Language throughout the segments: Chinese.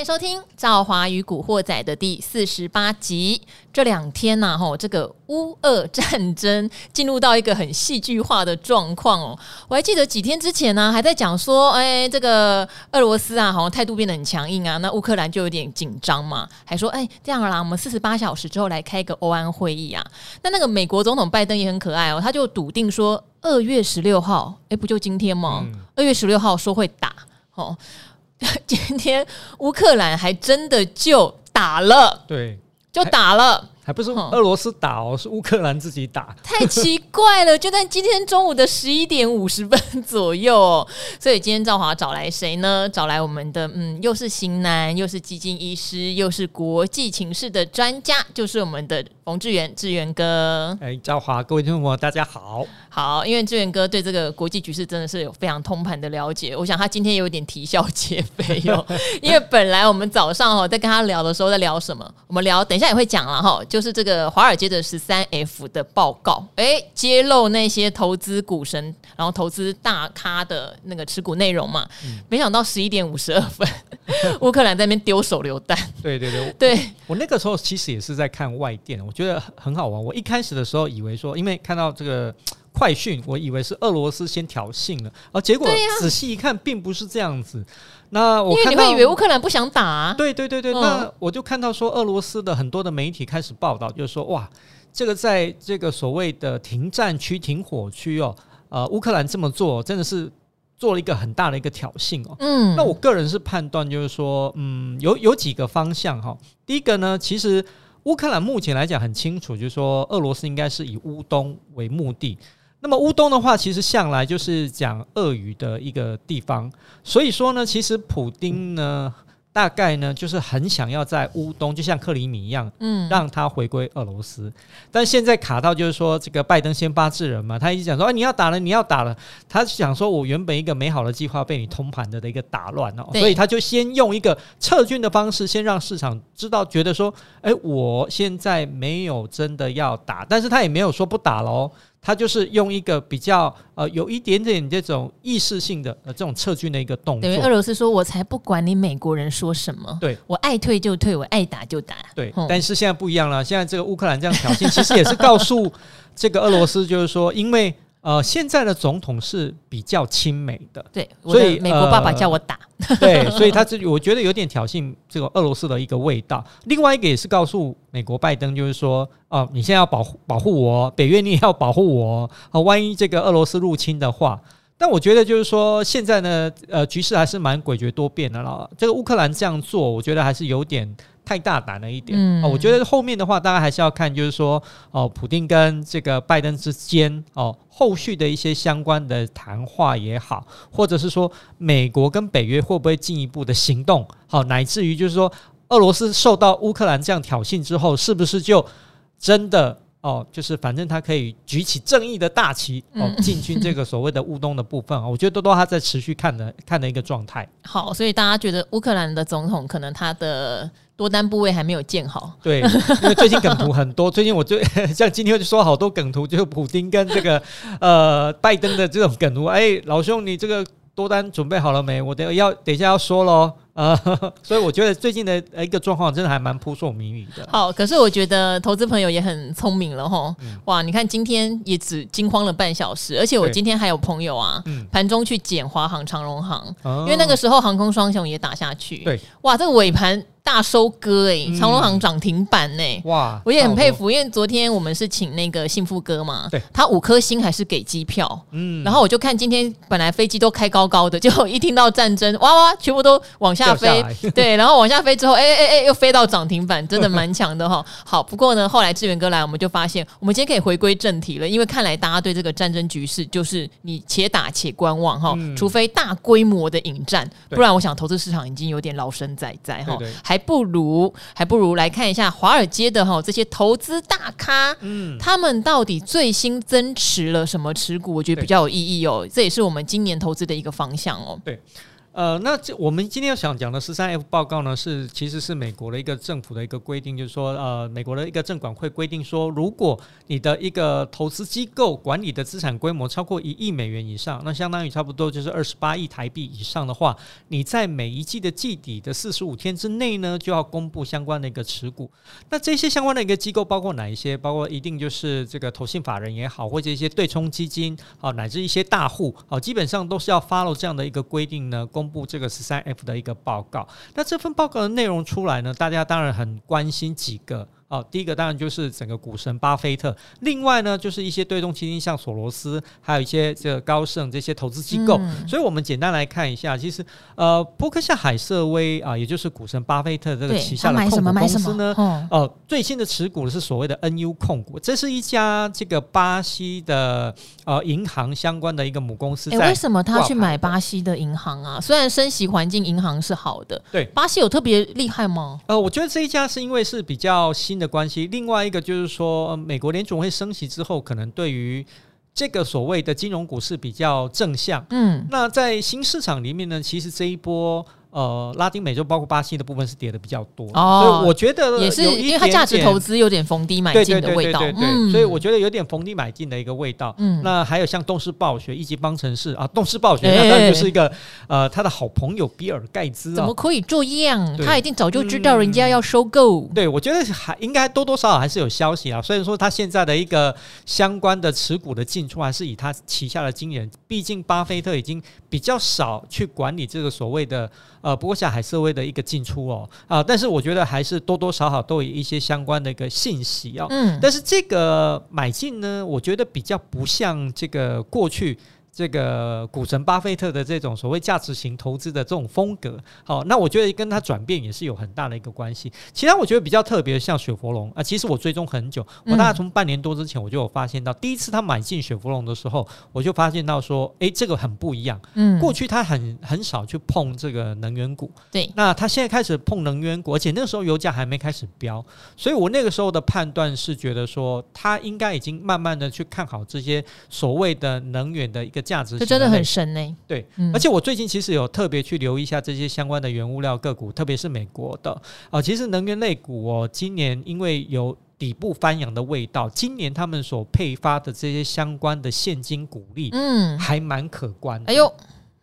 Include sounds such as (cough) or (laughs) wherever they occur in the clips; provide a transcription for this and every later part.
欢迎收听《赵华与古惑仔》的第四十八集。这两天呐，吼，这个乌俄战争进入到一个很戏剧化的状况哦。我还记得几天之前呢，还在讲说，哎，这个俄罗斯啊，好像态度变得很强硬啊。那乌克兰就有点紧张嘛，还说，哎，这样啦，我们四十八小时之后来开个欧安会议啊。那那个美国总统拜登也很可爱哦，他就笃定说，二月十六号，哎，不就今天吗？二月十六号说会打，哦。(laughs) 今天乌克兰还真的就打了，对，就打了。还不是俄罗斯打哦，是乌克兰自己打，太奇怪了！就在今天中午的十一点五十分左右哦，(laughs) 所以今天赵华找来谁呢？找来我们的嗯，又是型男，又是基金医师，又是国际情势的专家，就是我们的冯志远，志远哥。哎，赵华，各位听众朋友，大家好。好，因为志远哥对这个国际局势真的是有非常通盘的了解，我想他今天有点啼笑皆非哦。(laughs) 因为本来我们早上哦在跟他聊的时候，在聊什么？我们聊，等一下也会讲了哈，就是这个华尔街的十三 F 的报告，哎，揭露那些投资股神，然后投资大咖的那个持股内容嘛。嗯、没想到十一点五十二分，乌克兰在那边丢手榴弹。对对对，对我，我那个时候其实也是在看外电，我觉得很好玩。我一开始的时候以为说，因为看到这个。快讯，我以为是俄罗斯先挑衅了，而结果仔细一看，并不是这样子。那我因为你会以为乌克兰不想打啊？对对对对，嗯、那我就看到说，俄罗斯的很多的媒体开始报道，就是说，哇，这个在这个所谓的停战区、停火区哦，呃，乌克兰这么做，真的是做了一个很大的一个挑衅哦。嗯，那我个人是判断，就是说，嗯，有有几个方向哈。第一个呢，其实乌克兰目前来讲很清楚，就是说，俄罗斯应该是以乌东为目的。那么乌东的话，其实向来就是讲俄语的一个地方，所以说呢，其实普丁呢。大概呢，就是很想要在乌东，就像克里米一样，嗯，让他回归俄罗斯。但现在卡到就是说，这个拜登先发制人嘛，他一直讲说，哎，你要打了，你要打了。他想说，我原本一个美好的计划被你通盘的的一个打乱哦，所以他就先用一个撤军的方式，先让市场知道，觉得说，哎，我现在没有真的要打，但是他也没有说不打喽。他就是用一个比较呃有一点点这种意识性的呃这种撤军的一个动作。等于俄罗斯说：“我才不管你美国人说什么，对我爱退就退，我爱打就打。”对，但是现在不一样了，现在这个乌克兰这样挑衅，其实也是告诉这个俄罗斯，就是说，因为。呃，现在的总统是比较亲美的，对，所以美国爸爸叫我打，呃、(laughs) 对，所以他这我觉得有点挑衅这个俄罗斯的一个味道。另外一个也是告诉美国拜登，就是说，哦、呃，你现在要保护保护我，北约你也要保护我，啊、呃，万一这个俄罗斯入侵的话。但我觉得就是说，现在呢，呃，局势还是蛮诡谲多变的了。这个乌克兰这样做，我觉得还是有点。太大胆了一点，嗯、哦，我觉得后面的话，大家还是要看，就是说，哦，普丁跟这个拜登之间，哦，后续的一些相关的谈话也好，或者是说，美国跟北约会不会进一步的行动，好、哦，乃至于就是说，俄罗斯受到乌克兰这样挑衅之后，是不是就真的？哦，就是反正他可以举起正义的大旗哦，进军这个所谓的乌东的部分啊，我觉得多多他在持续看的看的一个状态。好，所以大家觉得乌克兰的总统可能他的多单部位还没有建好。对，因为最近梗图很多，最近我最 (laughs) 像今天就说好多梗图，就是普京跟这个呃拜登的这种梗图。哎，老兄，你这个多单准备好了没？我等要等一下要说喽。呃，(laughs) 所以我觉得最近的一个状况真的还蛮扑朔迷离的。好，可是我觉得投资朋友也很聪明了吼。嗯、哇，你看今天也只惊慌了半小时，而且我今天还有朋友啊，盘中去捡华航、长荣航，因为那个时候航空双雄也打下去。对，哇，这个尾盘。大收割哎、欸，长隆行涨停板呢！哇，我也很佩服，因为昨天我们是请那个幸福哥嘛，对，他五颗星还是给机票，嗯，然后我就看今天本来飞机都开高高的，(laughs) 结果一听到战争，哇哇，全部都往下飞，下对，然后往下飞之后，哎哎哎，又飞到涨停板，真的蛮强的哈。(laughs) 好，不过呢，后来志远哥来，我们就发现，我们今天可以回归正题了，因为看来大家对这个战争局势就是你且打且观望哈，除非大规模的引战，不然我想投资市场已经有点老生在在哈，还不如还不如来看一下华尔街的哈这些投资大咖，嗯，他们到底最新增持了什么持股？我觉得比较有意义哦，这也是我们今年投资的一个方向哦。对，呃，那这我们今天要想讲的十三 F 报告呢，是其实是美国的一个政府的一个规定，就是说，呃，美国的一个证管会规定说，如果你的一个投资机构管理的资产规模超过一亿美元以上，那相当于差不多就是二十八亿台币以上的话，你在每一季的季底的四十五天之内呢，就要公布相关的一个持股。那这些相关的一个机构包括哪一些？包括一定就是这个投信法人也好，或者一些对冲基金啊，乃至一些大户啊，基本上都是要 follow 这样的一个规定呢。公布这个十三 F 的一个报告，那这份报告的内容出来呢，大家当然很关心几个。哦，第一个当然就是整个股神巴菲特，另外呢就是一些对冲基金，像索罗斯，还有一些这个高盛这些投资机构。嗯、所以，我们简单来看一下，其实呃，伯克夏海瑟威啊，也就是股神巴菲特这个旗下的控股公司呢，哦、呃，最新的持股是所谓的 NU 控股，这是一家这个巴西的呃银行相关的一个母公司。哎，为什么他去买巴西的银行啊？虽然升息环境银行是好的，对，巴西有特别厉害吗？呃，我觉得这一家是因为是比较新。的关系，另外一个就是说，美国联总会升息之后，可能对于这个所谓的金融股市比较正向。嗯，那在新市场里面呢，其实这一波。呃，拉丁美洲包括巴西的部分是跌的比较多，哦、所以我觉得也是因为它价值投资有点逢低买进的味道，对，对，对，对，对，嗯、所以我觉得有点逢低买进的一个味道。嗯，那还有像动视暴雪、一级方程式啊，动视暴雪那当然就是一个、欸、呃，他的好朋友比尔盖茨、啊、怎么可以这样？他一定早就知道人家要收购。对，我觉得还应该多多少少还是有消息啊。虽然说他现在的一个相关的持股的进出还是以他旗下的经理人，毕竟巴菲特已经比较少去管理这个所谓的。呃，不过像海瑟薇的一个进出哦，啊，但是我觉得还是多多少少都有一些相关的一个信息哦。嗯，但是这个买进呢，我觉得比较不像这个过去。这个股神巴菲特的这种所谓价值型投资的这种风格，好，那我觉得跟他转变也是有很大的一个关系。其他我觉得比较特别，像雪佛龙啊，其实我追踪很久，我大概从半年多之前我就有发现到，第一次他买进雪佛龙的时候，我就发现到说，哎，这个很不一样。嗯，过去他很很少去碰这个能源股，对，那他现在开始碰能源股，而且那个时候油价还没开始飙，所以我那个时候的判断是觉得说，他应该已经慢慢的去看好这些所谓的能源的一个。价值这真的很深呢、欸。对，嗯、而且我最近其实有特别去留意一下这些相关的原物料个股，特别是美国的啊、呃。其实能源类股哦，今年因为有底部翻扬的味道，今年他们所配发的这些相关的现金股利，嗯，还蛮可观的。哎呦。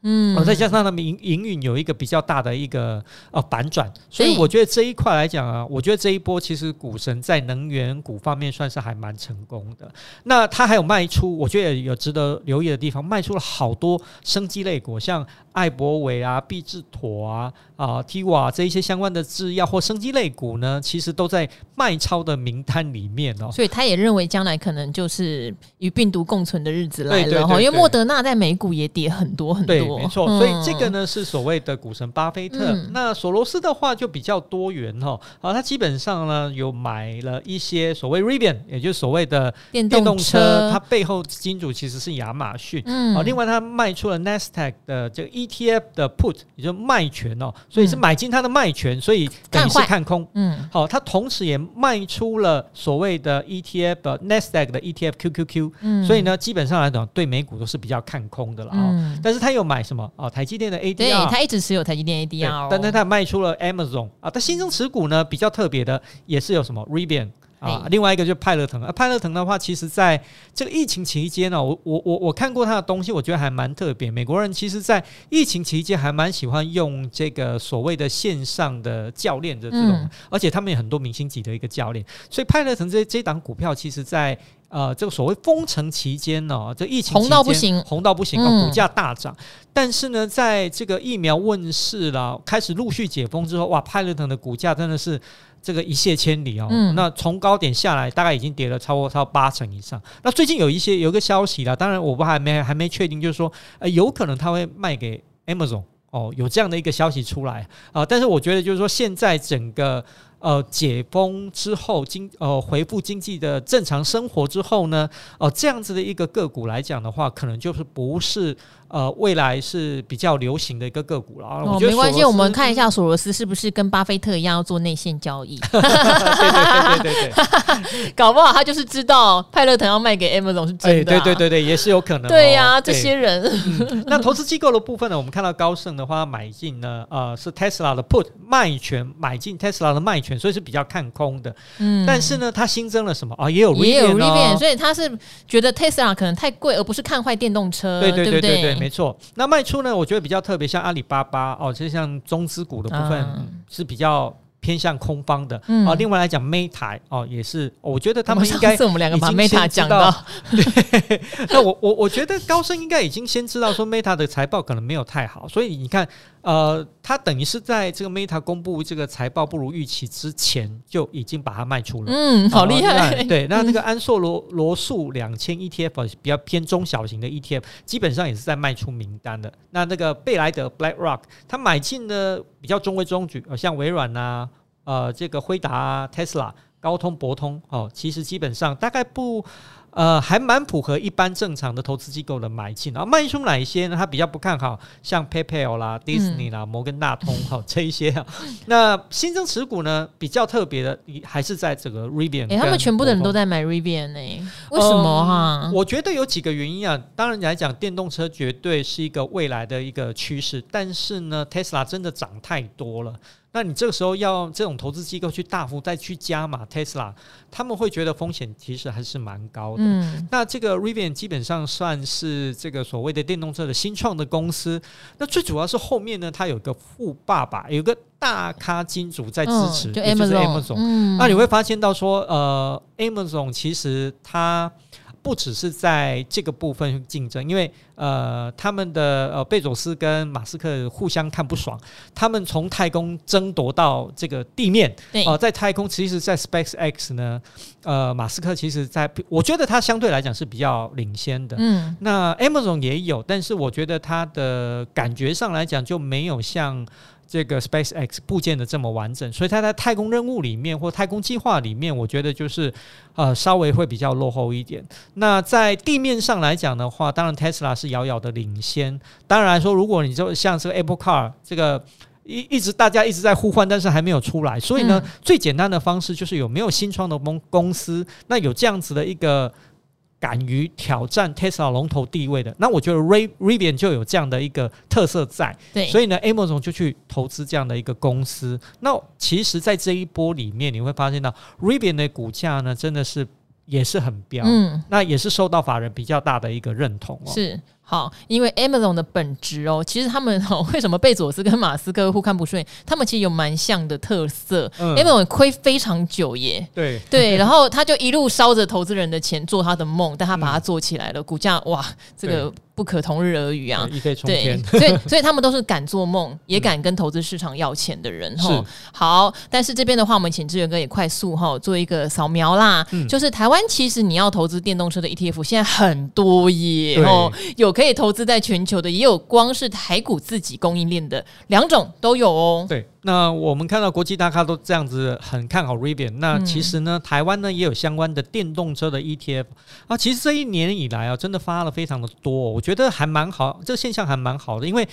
嗯，再加上他们营营运有一个比较大的一个呃反转，所以我觉得这一块来讲啊，我觉得这一波其实股神在能源股方面算是还蛮成功的。那他还有卖出，我觉得有值得留意的地方，卖出了好多生机类股，像艾伯维啊、必治妥啊、啊 TIWA 这一些相关的制药或生机类股呢，其实都在卖超的名单里面哦。所以他也认为将来可能就是与病毒共存的日子来了哈，因为莫德纳在美股也跌很多很多。没错，所以这个呢是所谓的股神巴菲特。嗯、那索罗斯的话就比较多元哈，啊，他基本上呢有买了一些所谓 Rivian，也就是所谓的电动车，它背后金主其实是亚马逊。嗯，啊，另外他卖出了 Nasdaq 的这个 ETF 的 Put，也就是卖权哦，所以是买进它的卖权，所以等于是看空。嗯，好，他同时也卖出了所谓的 ETF 的 Nasdaq 的 ETF QQQ。嗯，所以呢，基本上来讲对美股都是比较看空的了啊。嗯，但是他又买。什么？哦，台积电的 ADR，对，他一直持有台积电 ADR，哦，但是他卖出了 Amazon 啊，他新增持股呢比较特别的也是有什么？Rivian 啊，另外一个就是派乐腾啊，派乐腾的话，其实在这个疫情期间呢，我我我我看过他的东西，我觉得还蛮特别。美国人其实，在疫情期间还蛮喜欢用这个所谓的线上的教练的这种，嗯、而且他们有很多明星级的一个教练，所以派乐腾这这档股票，其实在。呃，这个所谓封城期间呢、哦，这疫情红到不行，红到不行，嗯、股价大涨。但是呢，在这个疫苗问世了，开始陆续解封之后，哇，派乐腾的股价真的是这个一泻千里哦。嗯、那从高点下来，大概已经跌了超过超八成以上。那最近有一些有一个消息啦，当然我们还没还没确定，就是说，呃，有可能他会卖给 Amazon 哦，有这样的一个消息出来啊。但是我觉得就是说，现在整个。呃解封之后经呃恢复经济的正常生活之后呢，哦、呃、这样子的一个个股来讲的话，可能就是不是。呃，未来是比较流行的一个个股了啊。哦，没关系，我们看一下索罗斯是不是跟巴菲特一样要做内线交易。对对对对对对，(laughs) 搞不好他就是知道派乐腾要卖给 Amazon 是真的，啊。对对对对，也是有可能，哦。对呀，啊，这些人。嗯，那投资机构的部分呢？我们看到高盛的话买进呢，呃，是 Tesla 的 Put 卖权买进 Tesla 的卖权，所以是比较看空的。嗯。但是呢，他新增了什么啊？也有也有 Rivian，所以他是觉得 Tesla 可能太贵，而不是看坏电动车。对对对对对，对。没错，那卖出呢？我觉得比较特别，像阿里巴巴哦，就像中资股的部分是比较偏向空方的。嗯、哦，另外来讲，Meta 哦也是，我觉得他们应该我们两个把 Meta 讲到。对，那我我我觉得高盛应该已经先知道说 Meta 的财报可能没有太好，所以你看。呃，他等于是在这个 Meta 公布这个财报不如预期之前，就已经把它卖出了。嗯，好厉害。对，(laughs) 那那个安硕罗罗素两千 ETF 比较偏中小型的 ETF，基本上也是在卖出名单的。那那个贝莱德 BlackRock，它买进的比较中规中矩，呃像微软呐、啊，呃，这个辉达、啊、Tesla、高通、博通，哦，其实基本上大概不。呃，还蛮符合一般正常的投资机构的买进，然后卖出哪一些呢？他比较不看好，像 PayPal 啦、Disney 啦、摩根大通 (laughs) 哈这一些。那新增持股呢，比较特别的，还是在这个 Rivian。哎、欸，他们全部的人都在买 Rivian 呢、欸？为什么哈、呃？我觉得有几个原因啊。当然来讲，电动车绝对是一个未来的一个趋势，但是呢，Tesla 真的涨太多了。那你这个时候要这种投资机构去大幅再去加码 Tesla，他们会觉得风险其实还是蛮高的。嗯，那这个 Rivian 基本上算是这个所谓的电动车的新创的公司。那最主要是后面呢，它有个富爸爸，有个大咖金主在支持，嗯、就 Amazon。Amazon，嗯、那你会发现到说，呃，Amazon 其实它。不只是在这个部分竞争，因为呃，他们的呃贝佐斯跟马斯克互相看不爽，他们从太空争夺到这个地面，哦、呃，在太空，其实，在 SpaceX 呢，呃，马斯克其实在，我觉得他相对来讲是比较领先的。嗯，那 Amazon 也有，但是我觉得他的感觉上来讲就没有像。这个 SpaceX 部件的这么完整，所以它在太空任务里面或太空计划里面，我觉得就是呃稍微会比较落后一点。那在地面上来讲的话，当然 Tesla 是遥遥的领先。当然来说，如果你就像这个 Apple Car 这个一一直大家一直在呼唤，但是还没有出来，所以呢，嗯、最简单的方式就是有没有新创的公公司，那有这样子的一个。敢于挑战 Tesla 龙头地位的，那我觉得 Rivian 就有这样的一个特色在，对，所以呢，Amazon 就去投资这样的一个公司。那其实，在这一波里面，你会发现到 Rivian 的股价呢，真的是也是很飙，嗯，那也是受到法人比较大的一个认同哦。是。好，因为 Amazon 的本质哦，其实他们哦，(laughs) 为什么贝佐斯跟马斯克互看不顺眼？他们其实有蛮像的特色。嗯、Amazon 亏非常久耶，对对，(laughs) 然后他就一路烧着投资人的钱做他的梦，但他把它做起来了，嗯、股价哇，这个。不可同日而语啊！对，所以 (laughs) 所以他们都是敢做梦，也敢跟投资市场要钱的人哈。好，但是这边的话，我们请志远哥也快速哈做一个扫描啦。就是台湾其实你要投资电动车的 ETF，现在很多耶哦，有可以投资在全球的，也有光是台股自己供应链的，两种都有哦。对。那我们看到国际大咖都这样子很看好 Rivian，那其实呢，台湾呢也有相关的电动车的 ETF 啊。其实这一年以来啊，真的发了非常的多，我觉得还蛮好，这个现象还蛮好的，因为。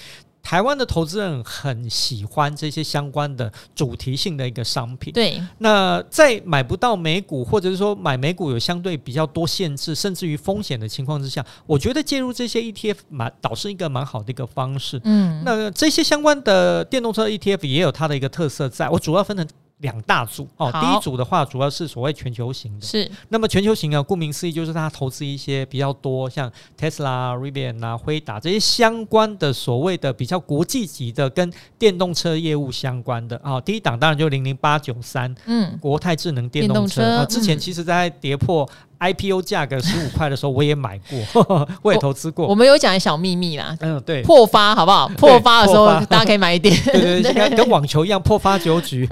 台湾的投资人很喜欢这些相关的主题性的一个商品。对，那在买不到美股，或者是说买美股有相对比较多限制，甚至于风险的情况之下，我觉得介入这些 ETF 蛮倒是一个蛮好的一个方式。嗯，那这些相关的电动车 ETF 也有它的一个特色在，我主要分成。两大组哦，第一组的话主要是所谓全球型的，是。那么全球型啊，顾名思义就是它投资一些比较多，像 Tesla、Rivian 啊、辉达这些相关的所谓的比较国际级的跟电动车业务相关的啊。第一档当然就零零八九三，嗯，国泰智能电动车，动车啊，之前其实在跌破。IPO 价格十五块的时候，我也买过，(laughs) 我也投资过。我们有讲小秘密啦，嗯，对，破发好不好？破发的时候大家可以买一点，对 (laughs) 对对，(laughs) 跟网球一样，破发九局，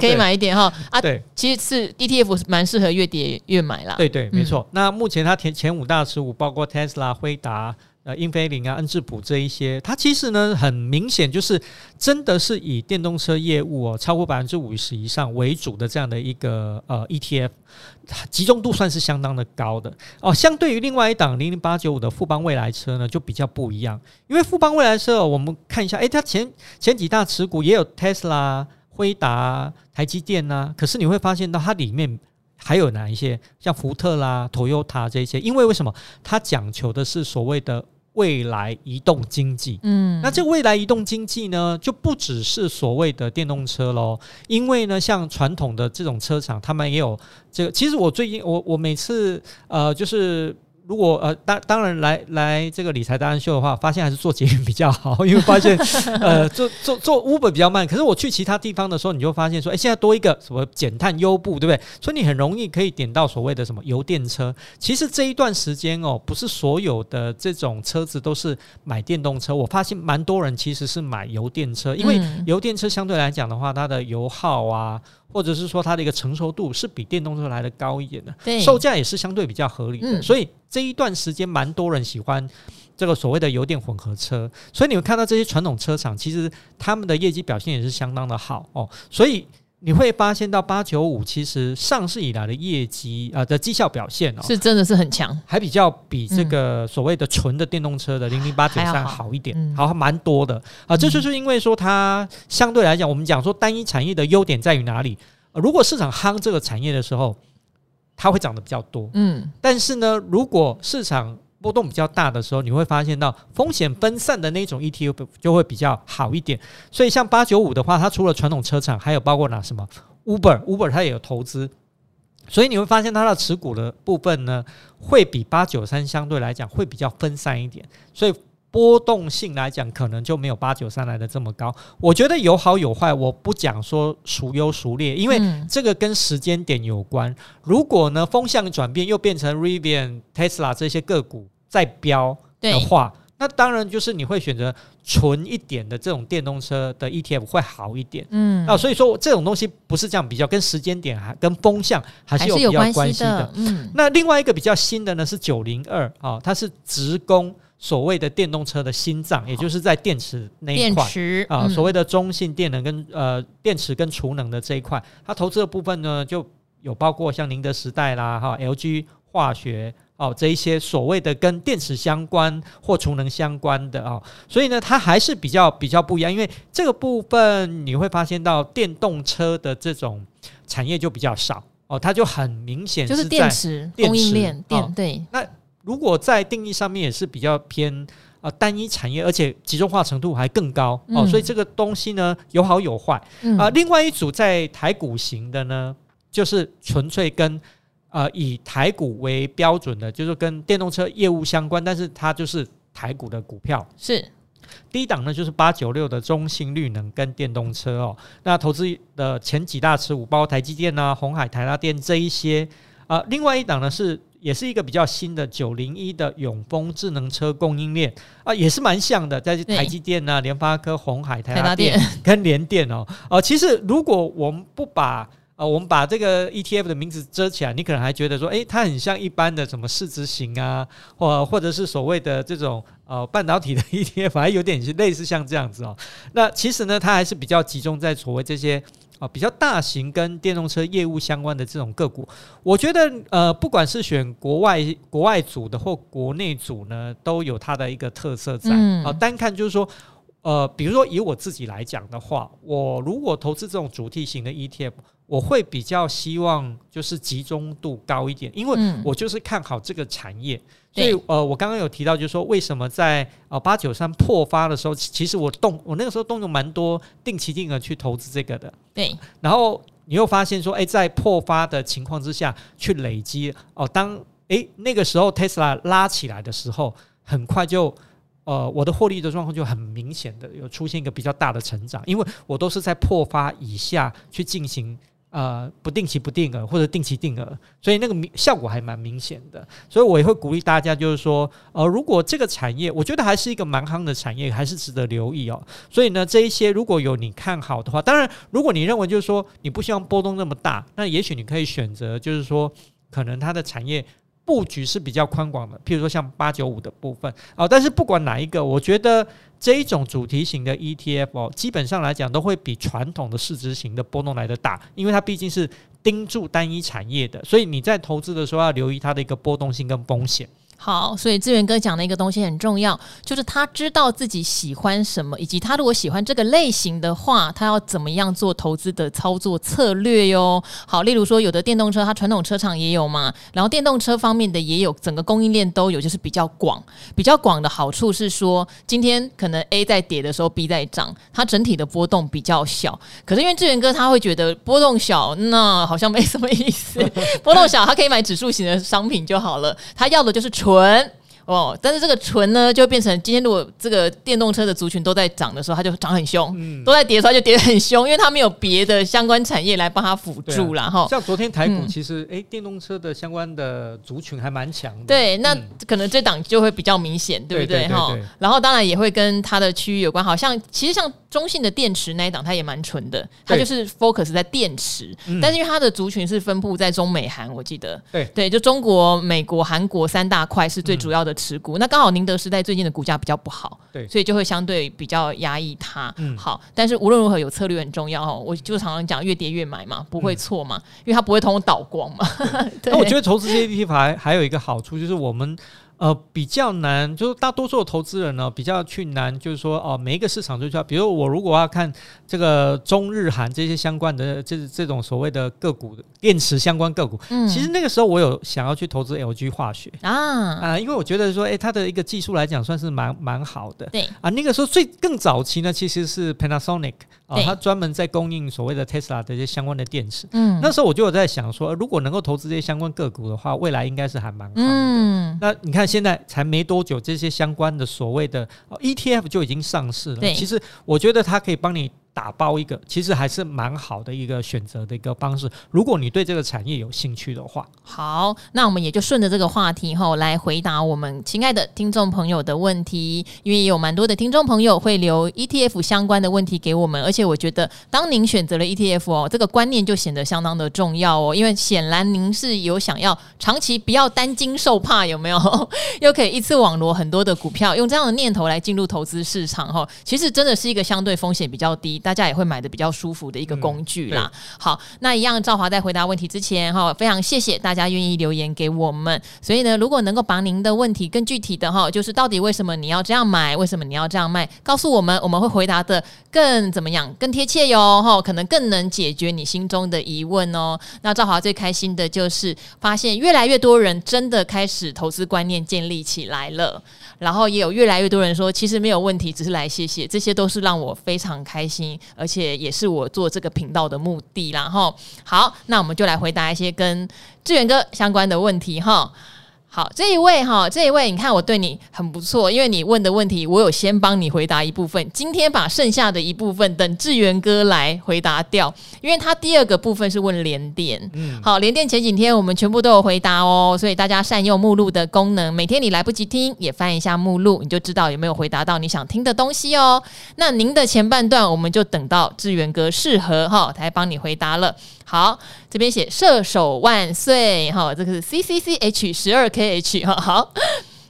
可以买一点哈。啊，对，其实是 ETF 蛮适合越跌越买啦。对对，没错。那目前它前前五大持股包括 Tesla、辉达。呃，英飞凌啊、恩智浦这一些，它其实呢，很明显就是真的是以电动车业务哦，超过百分之五十以上为主的这样的一个呃 ETF，集中度算是相当的高的哦。相对于另外一档零零八九五的富邦未来车呢，就比较不一样，因为富邦未来车哦，我们看一下，诶，它前前几大持股也有 Tesla、辉达、台积电呐、啊，可是你会发现到它里面。还有哪一些像福特啦、Toyota 这些？因为为什么它讲求的是所谓的未来移动经济？嗯，那这未来移动经济呢，就不只是所谓的电动车喽。因为呢，像传统的这种车厂，他们也有这个。其实我最近，我我每次呃，就是。如果呃当当然来来这个理财达人秀的话，发现还是做捷运比较好，因为发现 (laughs) 呃做做做 Uber 比较慢。可是我去其他地方的时候，你就发现说，哎，现在多一个什么减碳优步，对不对？所以你很容易可以点到所谓的什么油电车。其实这一段时间哦，不是所有的这种车子都是买电动车。我发现蛮多人其实是买油电车，因为油电车相对来讲的话，它的油耗啊。或者是说它的一个成熟度是比电动车来的高一点的，对，售价也是相对比较合理的，嗯、所以这一段时间蛮多人喜欢这个所谓的油电混合车，所以你会看到这些传统车厂其实他们的业绩表现也是相当的好哦，所以。你会发现到八九五其实上市以来的业绩啊的绩效表现哦，是真的是很强，还比较比这个所谓的纯的电动车的零零八九三好一点，好蛮多的啊。这就是因为说它相对来讲，我们讲说单一产业的优点在于哪里？如果市场夯这个产业的时候，它会涨得比较多，嗯。但是呢，如果市场波动比较大的时候，你会发现到风险分散的那种 ETF 就会比较好一点。所以像八九五的话，它除了传统车厂，还有包括哪什么 Uber，Uber 它也有投资。所以你会发现它的持股的部分呢，会比八九三相对来讲会比较分散一点。所以波动性来讲，可能就没有八九三来的这么高。我觉得有好有坏，我不讲说孰优孰劣，因为这个跟时间点有关。如果呢风向转变，又变成 Rivian、Tesla 这些个股。在飙的话，那当然就是你会选择纯一点的这种电动车的 ETF 会好一点。嗯，啊，所以说这种东西不是这样比较，跟时间点还跟风向还是有比较关系的。嗯，那另外一个比较新的呢是九零二啊，它是直攻所谓的电动车的心脏，也就是在电池那一块啊，所谓的中性电能跟呃电池跟储能的这一块，它投资的部分呢就有包括像宁德时代啦哈，LG 化学。哦，这一些所谓的跟电池相关或储能相关的哦，所以呢，它还是比较比较不一样，因为这个部分你会发现到电动车的这种产业就比较少哦，它就很明显是在电池供应链电对。那如果在定义上面也是比较偏啊单一产业，而且集中化程度还更高哦，所以这个东西呢有好有坏啊。另外一组在台股型的呢，就是纯粹跟。呃，以台股为标准的，就是跟电动车业务相关，但是它就是台股的股票。是第一档呢，就是八九六的中兴绿能跟电动车哦。那投资的前几大持股，包括台积电啊、红海、台达电这一些。啊、呃，另外一档呢是也是一个比较新的九零一的永丰智能车供应链啊、呃，也是蛮像的，在台积电啊、联发科、红海、台达电跟联电哦。哦、呃，其实如果我们不把呃，我们把这个 ETF 的名字遮起来，你可能还觉得说，诶，它很像一般的什么市值型啊，或或者是所谓的这种呃半导体的 ETF，还有点类似像这样子哦。那其实呢，它还是比较集中在所谓这些啊、呃、比较大型跟电动车业务相关的这种个股。我觉得呃，不管是选国外国外组的或国内组呢，都有它的一个特色在。啊、嗯呃，单看就是说，呃，比如说以我自己来讲的话，我如果投资这种主题型的 ETF。我会比较希望就是集中度高一点，因为我就是看好这个产业，嗯、所以呃，我刚刚有提到就是说，为什么在呃八九三破发的时候，其实我动我那个时候动用蛮多定期定额去投资这个的，对。然后你又发现说，哎，在破发的情况之下去累积哦、呃，当哎那个时候 Tesla 拉起来的时候，很快就呃我的获利的状况就很明显的有出现一个比较大的成长，因为我都是在破发以下去进行。呃，不定期不定额或者定期定额，所以那个明效果还蛮明显的。所以我也会鼓励大家，就是说，呃，如果这个产业，我觉得还是一个蛮夯的产业，还是值得留意哦。所以呢，这一些如果有你看好的话，当然，如果你认为就是说你不希望波动那么大，那也许你可以选择就是说，可能它的产业布局是比较宽广的，譬如说像八九五的部分啊。但是不管哪一个，我觉得这一种主题型的 ETF 哦，基本上来讲都会比传统的市值型的波动来的大，因为它毕竟是盯住单一产业的，所以你在投资的时候要留意它的一个波动性跟风险。好，所以志远哥讲的一个东西很重要，就是他知道自己喜欢什么，以及他如果喜欢这个类型的话，他要怎么样做投资的操作策略哟。好，例如说有的电动车，它传统车厂也有嘛，然后电动车方面的也有，整个供应链都有，就是比较广。比较广的好处是说，今天可能 A 在跌的时候，B 在涨，它整体的波动比较小。可是因为志远哥他会觉得波动小，那好像没什么意思。(laughs) 波动小，他可以买指数型的商品就好了，他要的就是纯。滚。哦，但是这个纯呢，就变成今天如果这个电动车的族群都在涨的时候，它就涨很凶；嗯、都在跌的时候，就跌得很凶，因为它没有别的相关产业来帮它辅助了哈。啊、像昨天台股其实，哎、嗯，电动车的相关的族群还蛮强的。对，那可能这档就会比较明显，对不对？哈？然后当然也会跟它的区域有关，好像其实像。中信的电池那一档，它也蛮纯的，它就是 focus 在电池，但是因为它的族群是分布在中美韩，我记得，对。对，就中国、美国、韩国三大块是最主要的持股。嗯、那刚好宁德时代最近的股价比较不好，对，所以就会相对比较压抑它。嗯，好，但是无论如何有策略很重要哦，我就常常讲越跌越买嘛，不会错嘛，嗯、因为它不会通通倒光嘛。(laughs) 那我觉得投资这些 ETF 还还有一个好处就是我们。呃，比较难，就是大多数的投资人呢，比较去难，就是说，哦、呃，每一个市场就要，比如我如果要看这个中日韩这些相关的，这这种所谓的个股电池相关个股，嗯，其实那个时候我有想要去投资 LG 化学。啊。啊、呃，因为我觉得说，哎，它的一个技术来讲算是蛮蛮好的，对。啊，那个时候最更早期呢，其实是 Panasonic 啊、呃，它专门在供应所谓的 Tesla 的一些相关的电池，嗯，那时候我就有在想说，如果能够投资这些相关个股的话，未来应该是还蛮好的，嗯，那你看。现在才没多久，这些相关的所谓的 ETF 就已经上市了。对其实我觉得它可以帮你。打包一个，其实还是蛮好的一个选择的一个方式。如果你对这个产业有兴趣的话，好，那我们也就顺着这个话题后来回答我们亲爱的听众朋友的问题。因为有蛮多的听众朋友会留 ETF 相关的问题给我们，而且我觉得当您选择了 ETF 哦，这个观念就显得相当的重要哦。因为显然您是有想要长期不要担惊受怕，有没有？(laughs) 又可以一次网罗很多的股票，用这样的念头来进入投资市场哈，其实真的是一个相对风险比较低。大家也会买的比较舒服的一个工具啦。嗯、好，那一样，赵华在回答问题之前哈，非常谢谢大家愿意留言给我们。所以呢，如果能够把您的问题更具体的哈，就是到底为什么你要这样买，为什么你要这样卖，告诉我们，我们会回答的更怎么样，更贴切哟哈，可能更能解决你心中的疑问哦。那赵华最开心的就是发现越来越多人真的开始投资观念建立起来了。然后也有越来越多人说，其实没有问题，只是来谢谢，这些都是让我非常开心，而且也是我做这个频道的目的啦。哈，好，那我们就来回答一些跟志远哥相关的问题哈。好，这一位哈，这一位，你看我对你很不错，因为你问的问题，我有先帮你回答一部分，今天把剩下的一部分等志远哥来回答掉，因为他第二个部分是问联电，嗯，好，联电前几天我们全部都有回答哦，所以大家善用目录的功能，每天你来不及听也翻一下目录，你就知道有没有回答到你想听的东西哦。那您的前半段我们就等到志远哥适合哈，才帮你回答了。好，这边写射手万岁哈，这个是 C C C H 十二 K H 哈。好，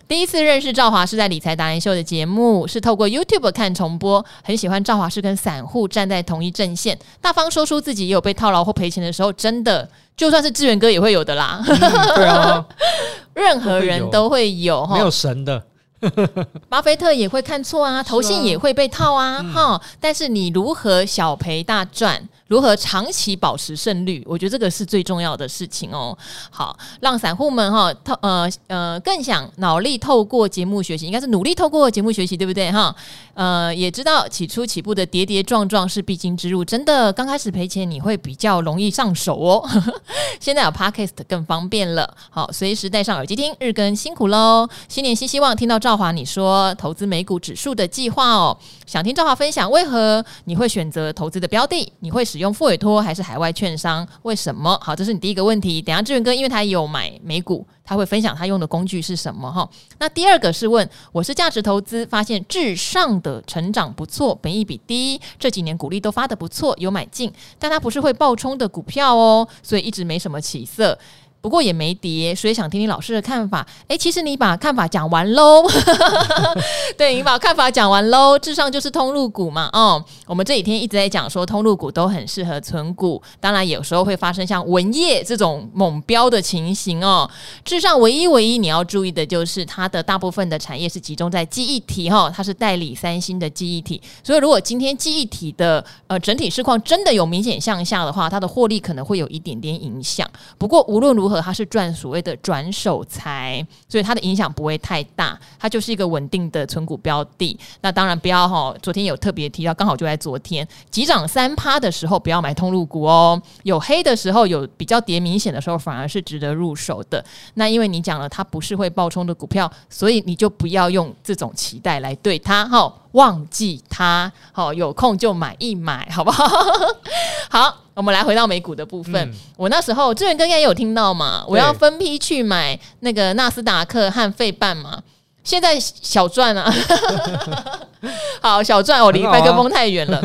第一次认识赵华是在理财达人秀的节目，是透过 YouTube 看重播，很喜欢赵华是跟散户站在同一阵线，大方说出自己也有被套牢或赔钱的时候，真的就算是志远哥也会有的啦。嗯、对啊，(laughs) 任何人都会有哈，没有神的。(laughs) 巴菲特也会看错啊，投信也会被套啊，哈、嗯。但是你如何小赔大赚？如何长期保持胜率？我觉得这个是最重要的事情哦。好，让散户们哈透呃呃更想脑力透过节目学习，应该是努力透过节目学习，对不对哈？呃，也知道起初起步的跌跌撞撞是必经之路，真的刚开始赔钱你会比较容易上手哦。(laughs) 现在有 Podcast 更方便了，好，随时戴上耳机听，日更辛苦喽。新年新希望，听到赵华你说投资美股指数的计划哦，想听赵华分享为何你会选择投资的标的？你会使用用富委托还是海外券商？为什么？好，这是你第一个问题。等下志远哥，因为他有买美股，他会分享他用的工具是什么哈。那第二个是问，我是价值投资，发现至上的成长不错，本益比低，这几年股利都发的不错，有买进，但它不是会爆冲的股票哦，所以一直没什么起色。不过也没跌，所以想听听老师的看法。哎，其实你把看法讲完喽，(laughs) 对，你把看法讲完喽。至上就是通路股嘛，哦，我们这几天一直在讲说通路股都很适合存股，当然有时候会发生像文业这种猛飙的情形哦。至上唯一唯一你要注意的就是它的大部分的产业是集中在记忆体哈、哦，它是代理三星的记忆体，所以如果今天记忆体的呃整体市况真的有明显向下的话，它的获利可能会有一点点影响。不过无论如何，它是赚所谓的转手财，所以它的影响不会太大，它就是一个稳定的存股标的。那当然不要哈，昨天有特别提到，刚好就在昨天急涨三趴的时候，不要买通路股哦。有黑的时候，有比较跌明显的时候，反而是值得入手的。那因为你讲了，它不是会爆冲的股票，所以你就不要用这种期待来对它哈。忘记它，好，有空就买一买，好不好？(laughs) 好，我们来回到美股的部分。嗯、我那时候志远哥应该也有听到嘛，我要分批去买那个纳斯达克和费半嘛。现在小赚啊，(laughs) 好小赚，我离麦克风太远了。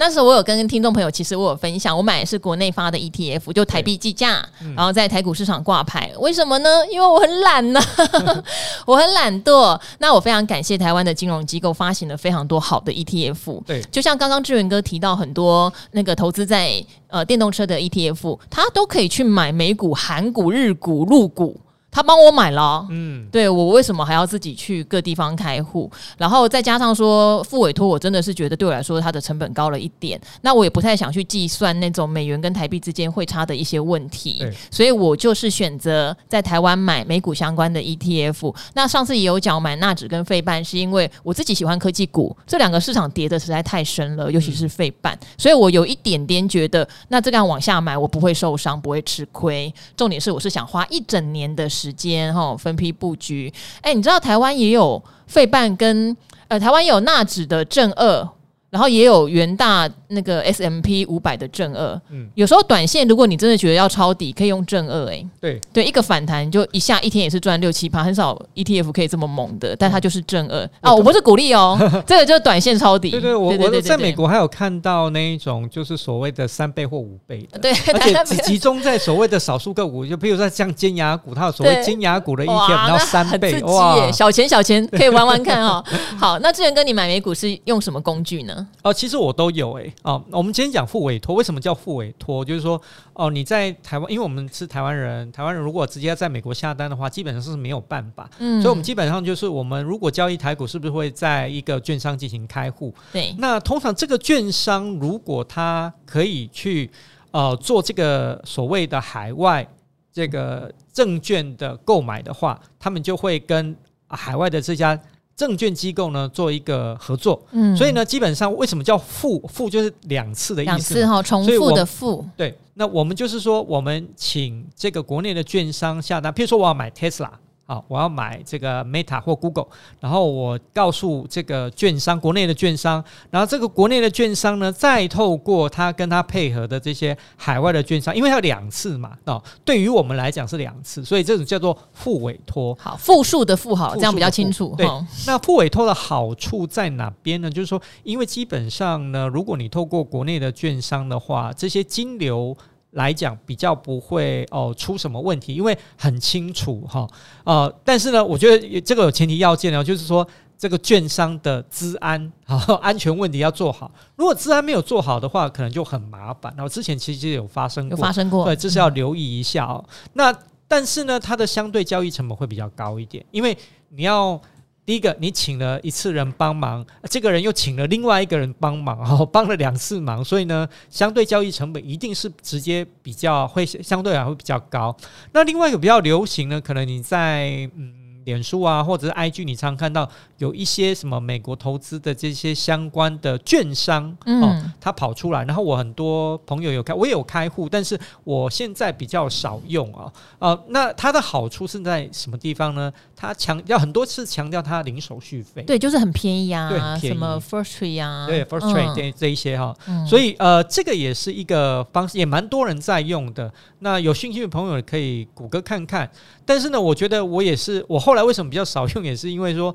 那时候我有跟听众朋友，其实我有分享，我买的是国内发的 ETF，就台币计价，嗯、然后在台股市场挂牌。为什么呢？因为我很懒呐、啊，(laughs) 我很懒惰。那我非常感谢台湾的金融机构发行了非常多好的 ETF。对，就像刚刚志远哥提到很多那个投资在呃电动车的 ETF，他都可以去买美股、韩股、日股、陆股。他帮我买了，嗯，对，我为什么还要自己去各地方开户？然后再加上说付委托，我真的是觉得对我来说它的成本高了一点。那我也不太想去计算那种美元跟台币之间汇差的一些问题，对所以我就是选择在台湾买美股相关的 ETF。那上次也有讲买纳指跟费半，是因为我自己喜欢科技股，这两个市场跌的实在太深了，尤其是费半，嗯、所以我有一点点觉得，那这样往下买我不会受伤，不会吃亏。重点是我是想花一整年的时间哈，分批布局。哎，你知道台湾也有费办跟呃，台湾有纳指的正二。然后也有元大那个 S M P 五百的正二，嗯，有时候短线如果你真的觉得要抄底，可以用正二，哎，对。对，一个反弹就一下一天也是赚六七趴，很少 ETF 可以这么猛的，但它就是正二。哦，我不是鼓励哦，(laughs) 这个就是短线抄底，对对，我我在美国还有看到那一种就是所谓的三倍或五倍的，对，而且只集中在所谓的少数个股，就比如说像尖牙股，它有所谓尖牙股的 ETF，然后三倍，哇，小钱小钱 (laughs) 可以玩玩看哦。好，那志远哥你买美股是用什么工具呢？哦，其实我都有哎、欸。哦，我们今天讲付委托，为什么叫付委托？就是说，哦，你在台湾，因为我们是台湾人，台湾人如果直接在美国下单的话，基本上是没有办法。嗯，所以我们基本上就是，我们如果交易台股，是不是会在一个券商进行开户？对。那通常这个券商如果他可以去呃做这个所谓的海外这个证券的购买的话，他们就会跟海外的这家。证券机构呢做一个合作，嗯，所以呢，基本上为什么叫复复就是两次的意思，两次哈，重复的复，对，那我们就是说，我们请这个国内的券商下单，譬如说我要买 Tesla。好，我要买这个 Meta 或 Google，然后我告诉这个券商，国内的券商，然后这个国内的券商呢，再透过他跟他配合的这些海外的券商，因为它有两次嘛，哦，对于我们来讲是两次，所以这种叫做复委托。好，复数的复好，这样比较清楚。对，那复委托的好处在哪边呢？就是说，因为基本上呢，如果你透过国内的券商的话，这些金流。来讲比较不会哦出什么问题，因为很清楚哈呃，但是呢，我觉得这个有前提要件呢，就是说这个券商的资安啊 (laughs) 安全问题要做好。如果资安没有做好的话，可能就很麻烦。然后之前其实有发生过，有发生过，对，这是要留意一下哦。嗯、那但是呢，它的相对交易成本会比较高一点，因为你要。第一个，你请了一次人帮忙，这个人又请了另外一个人帮忙，然 (laughs) 后帮了两次忙，所以呢，相对交易成本一定是直接比较会相对来会比较高。那另外一个比较流行呢，可能你在嗯。脸书啊，或者是 IG，你常看到有一些什么美国投资的这些相关的券商，嗯、哦，他跑出来，然后我很多朋友有开，我也有开户，但是我现在比较少用啊，呃，那它的好处是在什么地方呢？它强调很多次强调它零手续费，对，就是很便宜啊，对，很便宜，什么 Firstory 啊，对，Firstory 这这一些哈，嗯、所以呃，这个也是一个方式，也蛮多人在用的。那有兴趣的朋友可以谷歌看看，但是呢，我觉得我也是我后来。为什么比较少用？也是因为说，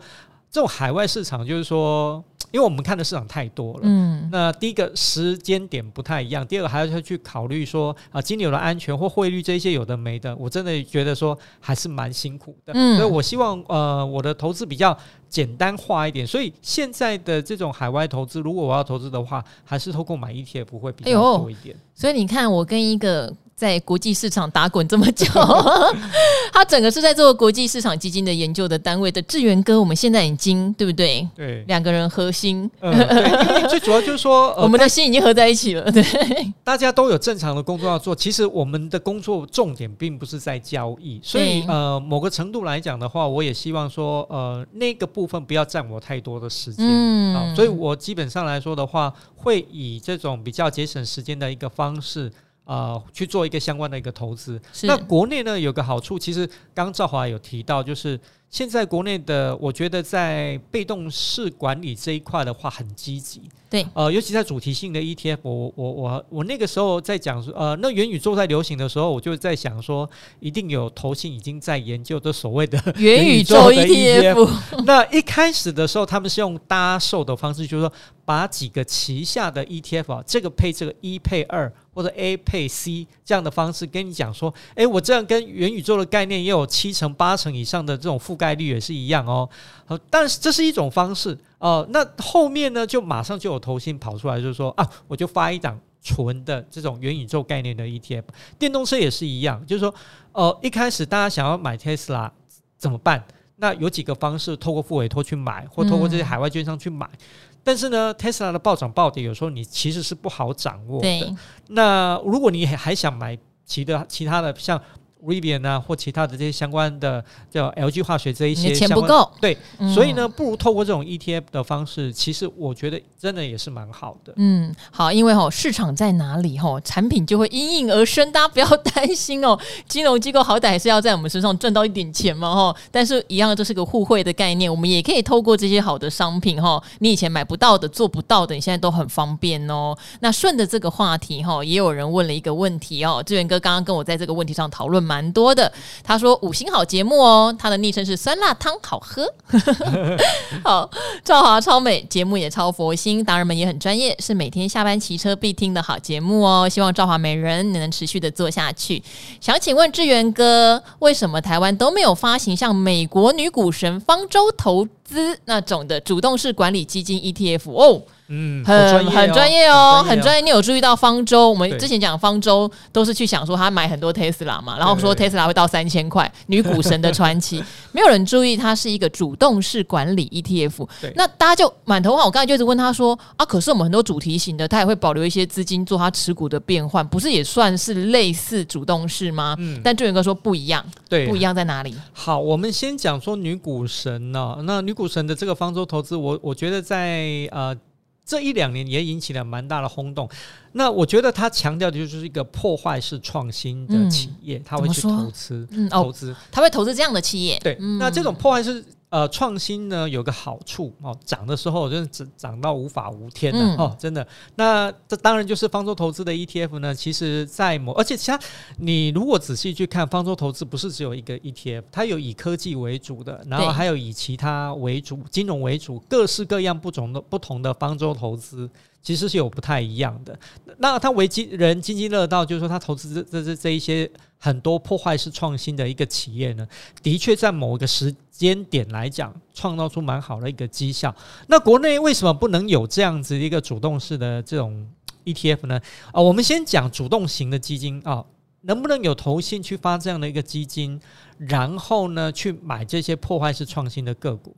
这种海外市场，就是说。因为我们看的市场太多了，嗯，那第一个时间点不太一样，第二个还要去考虑说啊，金牛的安全或汇率这些有的没的，我真的觉得说还是蛮辛苦的，嗯，所以我希望呃我的投资比较简单化一点，所以现在的这种海外投资，如果我要投资的话，还是透过买 ETF 会比较多一点。所以你看，我跟一个。在国际市场打滚这么久，(laughs) 他整个是在做国际市场基金的研究的单位的志源哥，我们现在已经对不对？对，两个人核心。嗯，对，因为最主要就是说，呃、(laughs) 我们的心已经合在一起了。对，(laughs) 大家都有正常的工作要做。其实我们的工作重点并不是在交易，所以呃，某个程度来讲的话，我也希望说，呃，那个部分不要占我太多的时间。嗯、呃，所以我基本上来说的话，会以这种比较节省时间的一个方式。呃，去做一个相关的一个投资。那国内呢，有个好处，其实刚刚赵华有提到，就是。现在国内的，我觉得在被动式管理这一块的话很积极，对，呃，尤其在主题性的 ETF，我我我我那个时候在讲说，呃，那元宇宙在流行的时候，我就在想说，一定有投信已经在研究的所谓的 (laughs) 元宇宙 ETF。(laughs) 那一开始的时候，他们是用搭售的方式，就是说把几个旗下的 ETF 啊，这个配这个一配二或者 A 配 C 这样的方式跟你讲说，哎，我这样跟元宇宙的概念也有七成八成以上的这种覆盖。概率也是一样哦，好但是这是一种方式哦、呃。那后面呢，就马上就有投信跑出来，就是说啊，我就发一档纯的这种元宇宙概念的 ETF。电动车也是一样，就是说，呃，一开始大家想要买特斯拉怎么办？那有几个方式，透过付委托去买，或透过这些海外券商去买。嗯、但是呢，特斯拉的暴涨暴跌，有时候你其实是不好掌握的。那如果你还想买其他其他的，像 Rivian 啊，或其他的这些相关的叫 LG 化学这一些，钱不够，对，嗯、所以呢，不如透过这种 ETF 的方式，其实我觉得真的也是蛮好的。嗯，好，因为吼市场在哪里吼，产品就会应运而生，大家不要 (laughs) 担心哦。金融机构好歹还是要在我们身上赚到一点钱嘛吼，但是一样，这是个互惠的概念，我们也可以透过这些好的商品吼，你以前买不到的、做不到的，你现在都很方便哦。那顺着这个话题哈，也有人问了一个问题哦，志远哥刚刚跟我在这个问题上讨论蛮多的，他说五星好节目哦，他的昵称是酸辣汤好喝，(laughs) 好，赵华超美，节目也超佛心，达人们也很专业，是每天下班骑车必听的好节目哦。希望赵华美人能持续的做下去。想请问志源哥，为什么台湾都没有发行像美国女股神方舟投资那种的主动式管理基金 ETF 哦？嗯，很很专业哦，很专业，你有注意到方舟？我们之前讲方舟都是去想说他买很多 Tesla 嘛，然后说 Tesla 会到三千块，女股神的传奇，(laughs) 没有人注意它是一个主动式管理 ETF。那大家就满头汗。我刚才就一直问他说啊，可是我们很多主题型的，他也会保留一些资金做他持股的变换，不是也算是类似主动式吗？嗯，但志远哥说不一样，对，不一样在哪里？好，我们先讲说女股神呢、哦，那女股神的这个方舟投资，我我觉得在呃。这一两年也引起了蛮大的轰动。那我觉得他强调的就是一个破坏式创新的企业，他、嗯、会去投资，嗯、投资，他、哦、会投资这样的企业。对，嗯、那这种破坏式。呃，创新呢有个好处哦，涨的时候真的涨涨到无法无天的、嗯、哦，真的。那这当然就是方舟投资的 ETF 呢，其实在某，而且其他你如果仔细去看，方舟投资不是只有一个 ETF，它有以科技为主的，然后还有以其他为主、金融为主，各式各样不同的不同的方舟投资。其实是有不太一样的。那他为人津津乐道，就是说他投资这这这这一些很多破坏式创新的一个企业呢，的确在某一个时间点来讲，创造出蛮好的一个绩效。那国内为什么不能有这样子一个主动式的这种 ETF 呢？啊，我们先讲主动型的基金啊，能不能有投信去发这样的一个基金，然后呢去买这些破坏式创新的个股？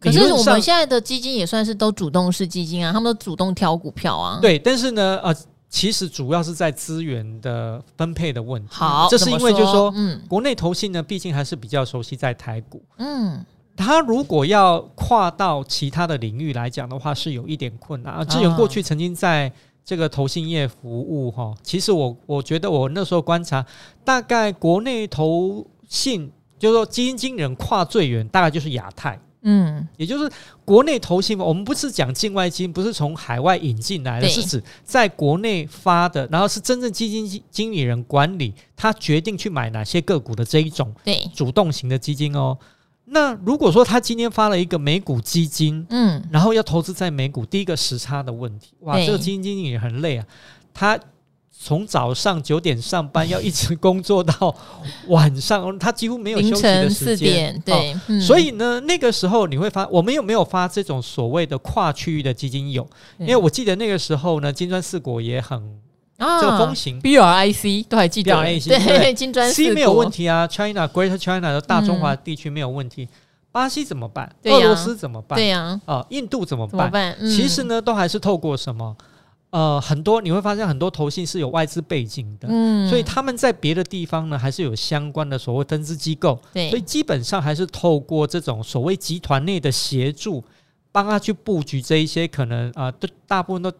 可是我们现在的基金也算是都主动式基金啊，他们都主动挑股票啊。对，但是呢，呃，其实主要是在资源的分配的问题。好，这是因为就是说，嗯，国内投信呢，毕竟还是比较熟悉在台股。嗯，他如果要跨到其他的领域来讲的话，是有一点困难啊。志远过去曾经在这个投信业服务哈，其实我我觉得我那时候观察，大概国内投信就是说基金经理人跨最远，大概就是亚太。嗯，也就是国内投信，我们不是讲境外基金，不是从海外引进来的，是指在国内发的，然后是真正基金经理人管理，他决定去买哪些个股的这一种，对，主动型的基金哦。那如果说他今天发了一个美股基金，嗯，然后要投资在美股，第一个时差的问题，哇，这个基金经理也很累啊，他从早上九点上班，要一直工作到晚上，(laughs) 他几乎没有休息的时间，对，哦嗯、所以呢，那个时候你会发，我们有没有发这种所谓的跨区域的基金？有，因为我记得那个时候呢，金砖四国也很。这个风行，B R I C 都还记得，对，金砖 C 没有问题啊，China Greater China 的大中华地区没有问题，巴西怎么办？俄罗斯怎么办？对呀，啊，印度怎么办？其实呢，都还是透过什么？呃，很多你会发现很多投信是有外资背景的，嗯，所以他们在别的地方呢，还是有相关的所谓分支机构，对，所以基本上还是透过这种所谓集团内的协助，帮他去布局这一些可能啊，都大部分都。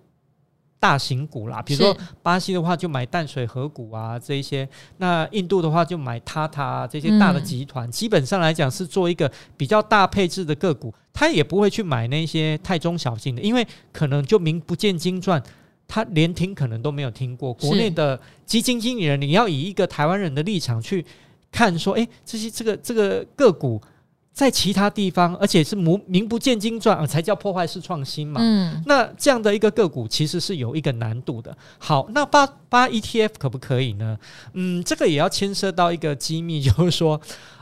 大型股啦，比如说巴西的话就买淡水河谷啊这一些，那印度的话就买塔塔啊这些大的集团，嗯、基本上来讲是做一个比较大配置的个股，他也不会去买那些太中小型的，因为可能就名不见经传，他连听可能都没有听过。国内的基金经理人，你要以一个台湾人的立场去看，说，哎，这些这个这个个股。在其他地方，而且是名名不见经传，才叫破坏式创新嘛。嗯，那这样的一个个股其实是有一个难度的。好，那八八 ETF 可不可以呢？嗯，这个也要牵涉到一个机密，(laughs) 就是说，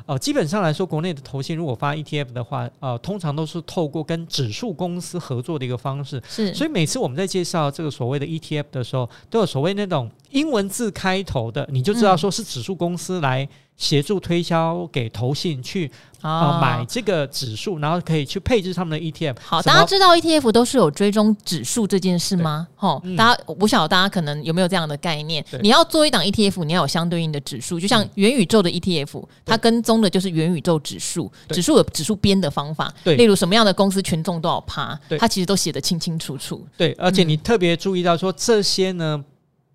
呃，基本上来说，国内的投信如果发 ETF 的话，呃，通常都是透过跟指数公司合作的一个方式。是，所以每次我们在介绍这个所谓的 ETF 的时候，都有所谓那种英文字开头的，你就知道说是指数公司来。协助推销给投信去啊、呃、买这个指数，然后可以去配置他们的 ETF。好，大家知道 ETF 都是有追踪指数这件事吗？哦，嗯、大家我不晓得大家可能有没有这样的概念？你要做一档 ETF，你要有相对应的指数，就像元宇宙的 ETF，、嗯、它跟踪的就是元宇宙指数。指数有指数编的方法，对例如什么样的公司权重多少趴，它其实都写得清清楚楚。对，而且你特别注意到说这些呢。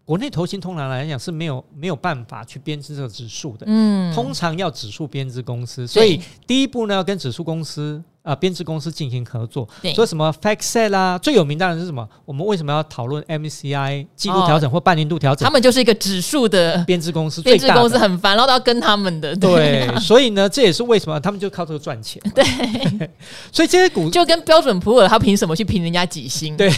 国内投信通常来讲是没有没有办法去编制这个指数的，嗯，通常要指数编制公司，所以第一步呢要跟指数公司。啊，编制公司进行合作，对说什么 FactSet 啦，最有名当然是什么？我们为什么要讨论 MSCI 季度调整或半年度调整？他们就是一个指数的编制公司，编制公司很烦，然后都要跟他们的。对，(laughs) 所以呢，这也是为什么他们就靠这个赚钱。对，(laughs) 所以这些股 (laughs) 就跟标准普尔，他凭什么去评人家几星？对，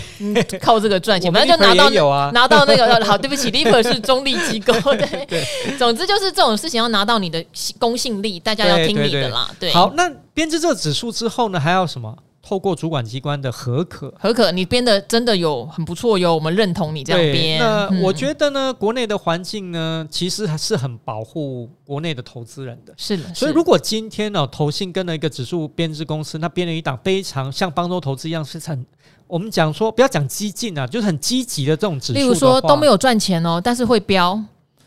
靠这个赚钱，反正就拿到有啊，拿到那个好，对不起，Lipper 是中立机构，对对。总之就是这种事情要拿到你的公信力，大家要听你的啦。对，好，那。编制这个指数之后呢，还要什么？透过主管机关的核可，核可你编的真的有很不错哟，我们认同你这样编。那我觉得呢，嗯、国内的环境呢，其实还是很保护国内的投资人的。是的，所以如果今天呢，投信跟了一个指数编制公司，那编了一档非常像方舟投资一样，是很我们讲说不要讲激进啊，就是很积极的这种指数。例如说都没有赚钱哦，但是会飙。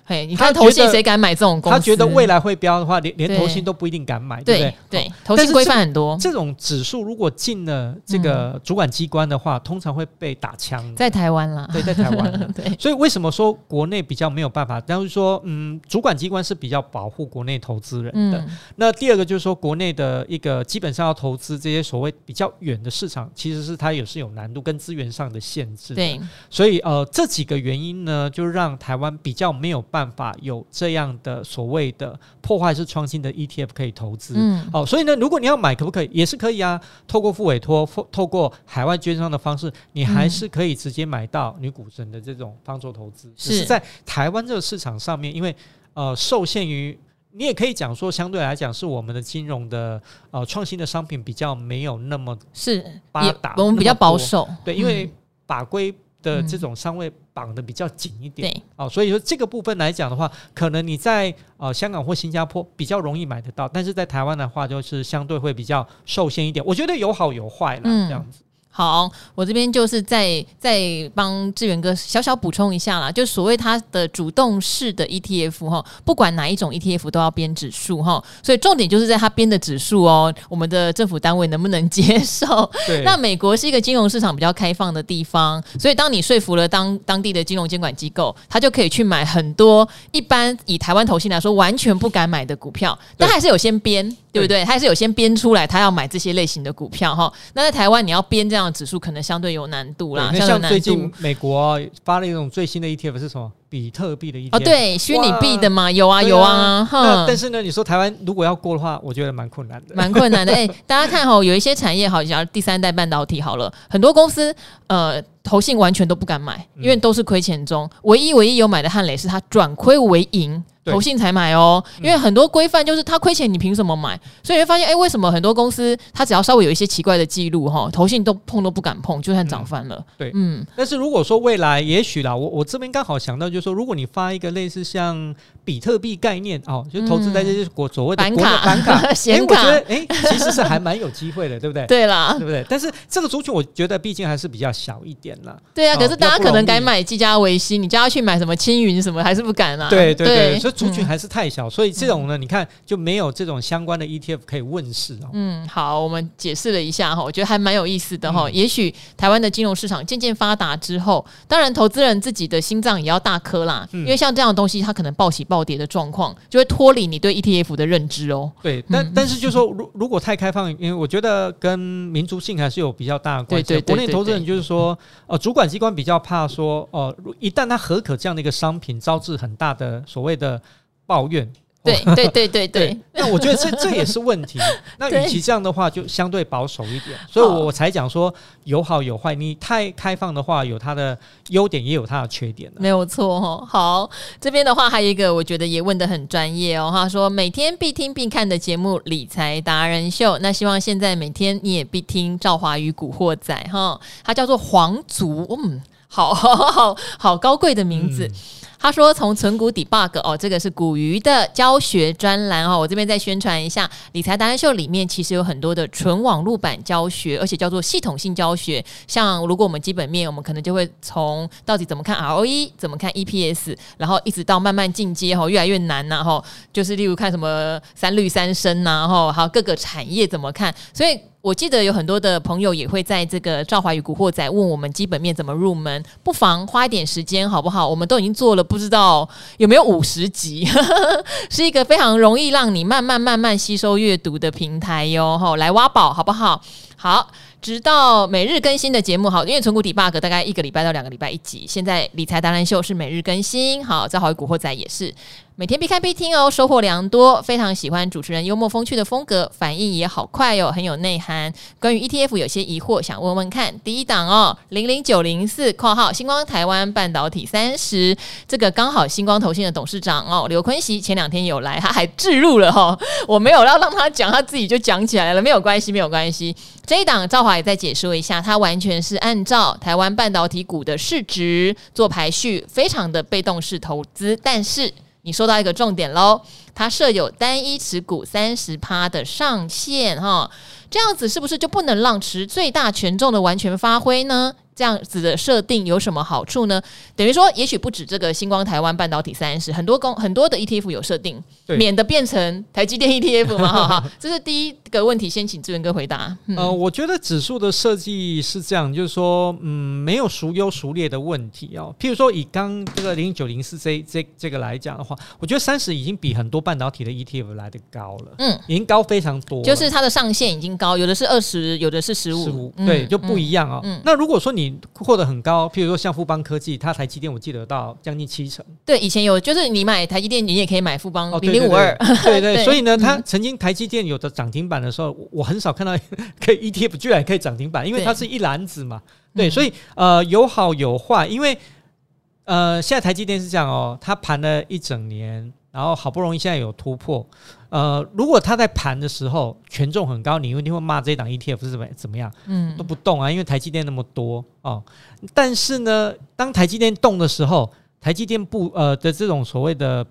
嘿，你看投信谁敢买这种公司？他觉得未来会飙的话，连连投信都不一定敢买，对不对？对，投信规范很多。这种指数如果进了这个主管机关的话，通常会被打枪。在台湾啦，对，在台湾。(laughs) 对，所以为什么说国内比较没有办法？但是说，嗯，主管机关是比较保护国内投资人的。那第二个就是说，国内的一个基本上要投资这些所谓比较远的市场，其实是它也是有难度跟资源上的限制。对，所以呃，这几个原因呢，就让台湾比较没有办法。办法有这样的所谓的破坏式创新的 ETF 可以投资，嗯，好，所以呢，如果你要买，可不可以？也是可以啊。透过付委托，透过海外券商的方式，你还是可以直接买到女股神的这种方舟投资。是在台湾这个市场上面，因为呃，受限于你也可以讲说，相对来讲是我们的金融的呃创新的商品比较没有那么是发达，我们比较保守，对，因为法规。的这种商位绑的比较紧一点，对，哦，所以说这个部分来讲的话，可能你在呃香港或新加坡比较容易买得到，但是在台湾的话，就是相对会比较受限一点。我觉得有好有坏啦，嗯、这样子。好，我这边就是再再帮志远哥小小补充一下啦，就所谓它的主动式的 ETF 哈，不管哪一种 ETF 都要编指数哈，所以重点就是在它编的指数哦，我们的政府单位能不能接受？对。(laughs) 那美国是一个金融市场比较开放的地方，所以当你说服了当当地的金融监管机构，他就可以去买很多一般以台湾投信来说完全不敢买的股票，但还是有先编。对不对？他还是有先编出来，他要买这些类型的股票哈。那在台湾，你要编这样的指数，可能相对有难度啦。像最近美国发了一种最新的 ETF 是什么比特币的 ETF 哦，对，虚拟币的嘛，有啊，有啊。哈，但是呢，你说台湾如果要过的话，我觉得蛮困难的，蛮困难的。哎，(laughs) 大家看哈，有一些产业好，像第三代半导体好了，很多公司呃。投信完全都不敢买，因为都是亏钱中。唯一唯一有买的汉磊是他转亏为盈，投信才买哦。因为很多规范就是他亏钱，你凭什么买？所以你会发现，哎，为什么很多公司他只要稍微有一些奇怪的记录哈，投信都碰都不敢碰，就算涨翻了。对，嗯。但是如果说未来也许啦，我我这边刚好想到，就是就说，如果你发一个类似像比特币概念哦，就投资在这些国所谓的板卡、板卡、(laughs) 显卡，哎，其实是还蛮有机会的，对不对？(laughs) 对啦，对不对？但是这个族群，我觉得毕竟还是比较小一点。对啊，可是大家可能敢买技嘉维新，你叫他去买什么青云什么，还是不敢啊。对对对，所以族群还是太小，所以这种呢，你看就没有这种相关的 ETF 可以问世哦。嗯，好，我们解释了一下哈，我觉得还蛮有意思的哈。也许台湾的金融市场渐渐发达之后，当然投资人自己的心脏也要大颗啦，因为像这样的东西，它可能暴起暴跌的状况，就会脱离你对 ETF 的认知哦。对，但但是就说，如如果太开放，因为我觉得跟民族性还是有比较大的关系。国内投资人就是说，呃，主管机关比较怕说，哦、呃，一旦他合可这样的一个商品，招致很大的所谓的抱怨。对对对对对，(laughs) (laughs) 那我觉得这这也是问题。(laughs) 那与其这样的话，就相对保守一点。所以我才讲说有好有坏。你太开放的话，有它的优点，也有它的缺点。没有错哦。好，这边的话还有一个，我觉得也问的很专业哦。他说每天必听必看的节目《理财达人秀》，那希望现在每天你也必听赵华与古惑仔哈。他叫做皇族，嗯，好好好好高贵的名字。嗯他说：“从存股 debug 哦，这个是股鱼的教学专栏哦，我这边再宣传一下，理财达人秀里面其实有很多的纯网络版教学，而且叫做系统性教学。像如果我们基本面，我们可能就会从到底怎么看 ROE，怎么看 EPS，然后一直到慢慢进阶哈，越来越难呐哈，就是例如看什么三率三升呐哈，还有各个产业怎么看，所以。”我记得有很多的朋友也会在这个赵华宇古惑仔问我们基本面怎么入门，不妨花一点时间好不好？我们都已经做了不知道有没有五十集，(laughs) 是一个非常容易让你慢慢慢慢吸收阅读的平台哟。吼，来挖宝好不好？好，直到每日更新的节目，好，因为存股底 bug 大概一个礼拜到两个礼拜一集，现在理财达人秀是每日更新，好，赵华与古惑仔也是。每天必看必听哦，收获良多。非常喜欢主持人幽默风趣的风格，反应也好快哦，很有内涵。关于 ETF 有些疑惑，想问问看。第一档哦，零零九零四括号星光台湾半导体三十，这个刚好星光投信的董事长哦，刘坤锡前两天有来，他还置入了哈、哦，我没有要让他讲，他自己就讲起来了，没有关系，没有关系。这一档赵华也再解说一下，它完全是按照台湾半导体股的市值做排序，非常的被动式投资，但是。你说到一个重点喽，它设有单一持股三十趴的上限哈，这样子是不是就不能让持最大权重的完全发挥呢？这样子的设定有什么好处呢？等于说，也许不止这个星光台湾半导体三十，很多公很多的 ETF 有设定，免得变成台积电 ETF 嘛。哈哈，(laughs) 这是第一个问题，先请志文哥回答。嗯、呃，我觉得指数的设计是这样，就是说，嗯，没有孰优孰劣的问题哦。譬如说，以刚这个零九零四这这这个来讲的话，我觉得三十已经比很多半导体的 ETF 来的高了，嗯，已经高非常多，就是它的上限已经高，有的是二十，有的是十五，十五，对，就不一样啊、哦。嗯嗯、那如果说你获得很高，譬如说像富邦科技，它台积电我记得到将近七成。对，以前有，就是你买台积电，你也可以买富邦零零五二。对 (laughs) 对，所以呢，它曾经台积电有的涨停板的时候，我很少看到可以 ETF 居然可以涨停板，因为它是一篮子嘛。对，所以呃有好有坏，因为呃现在台积电是这样哦，它盘了一整年。然后好不容易现在有突破，呃，如果它在盘的时候权重很高，你一定会骂这档 ETF 是怎么怎么样？嗯，都不动啊，因为台积电那么多哦。但是呢，当台积电动的时候，台积电不呃的这种所谓的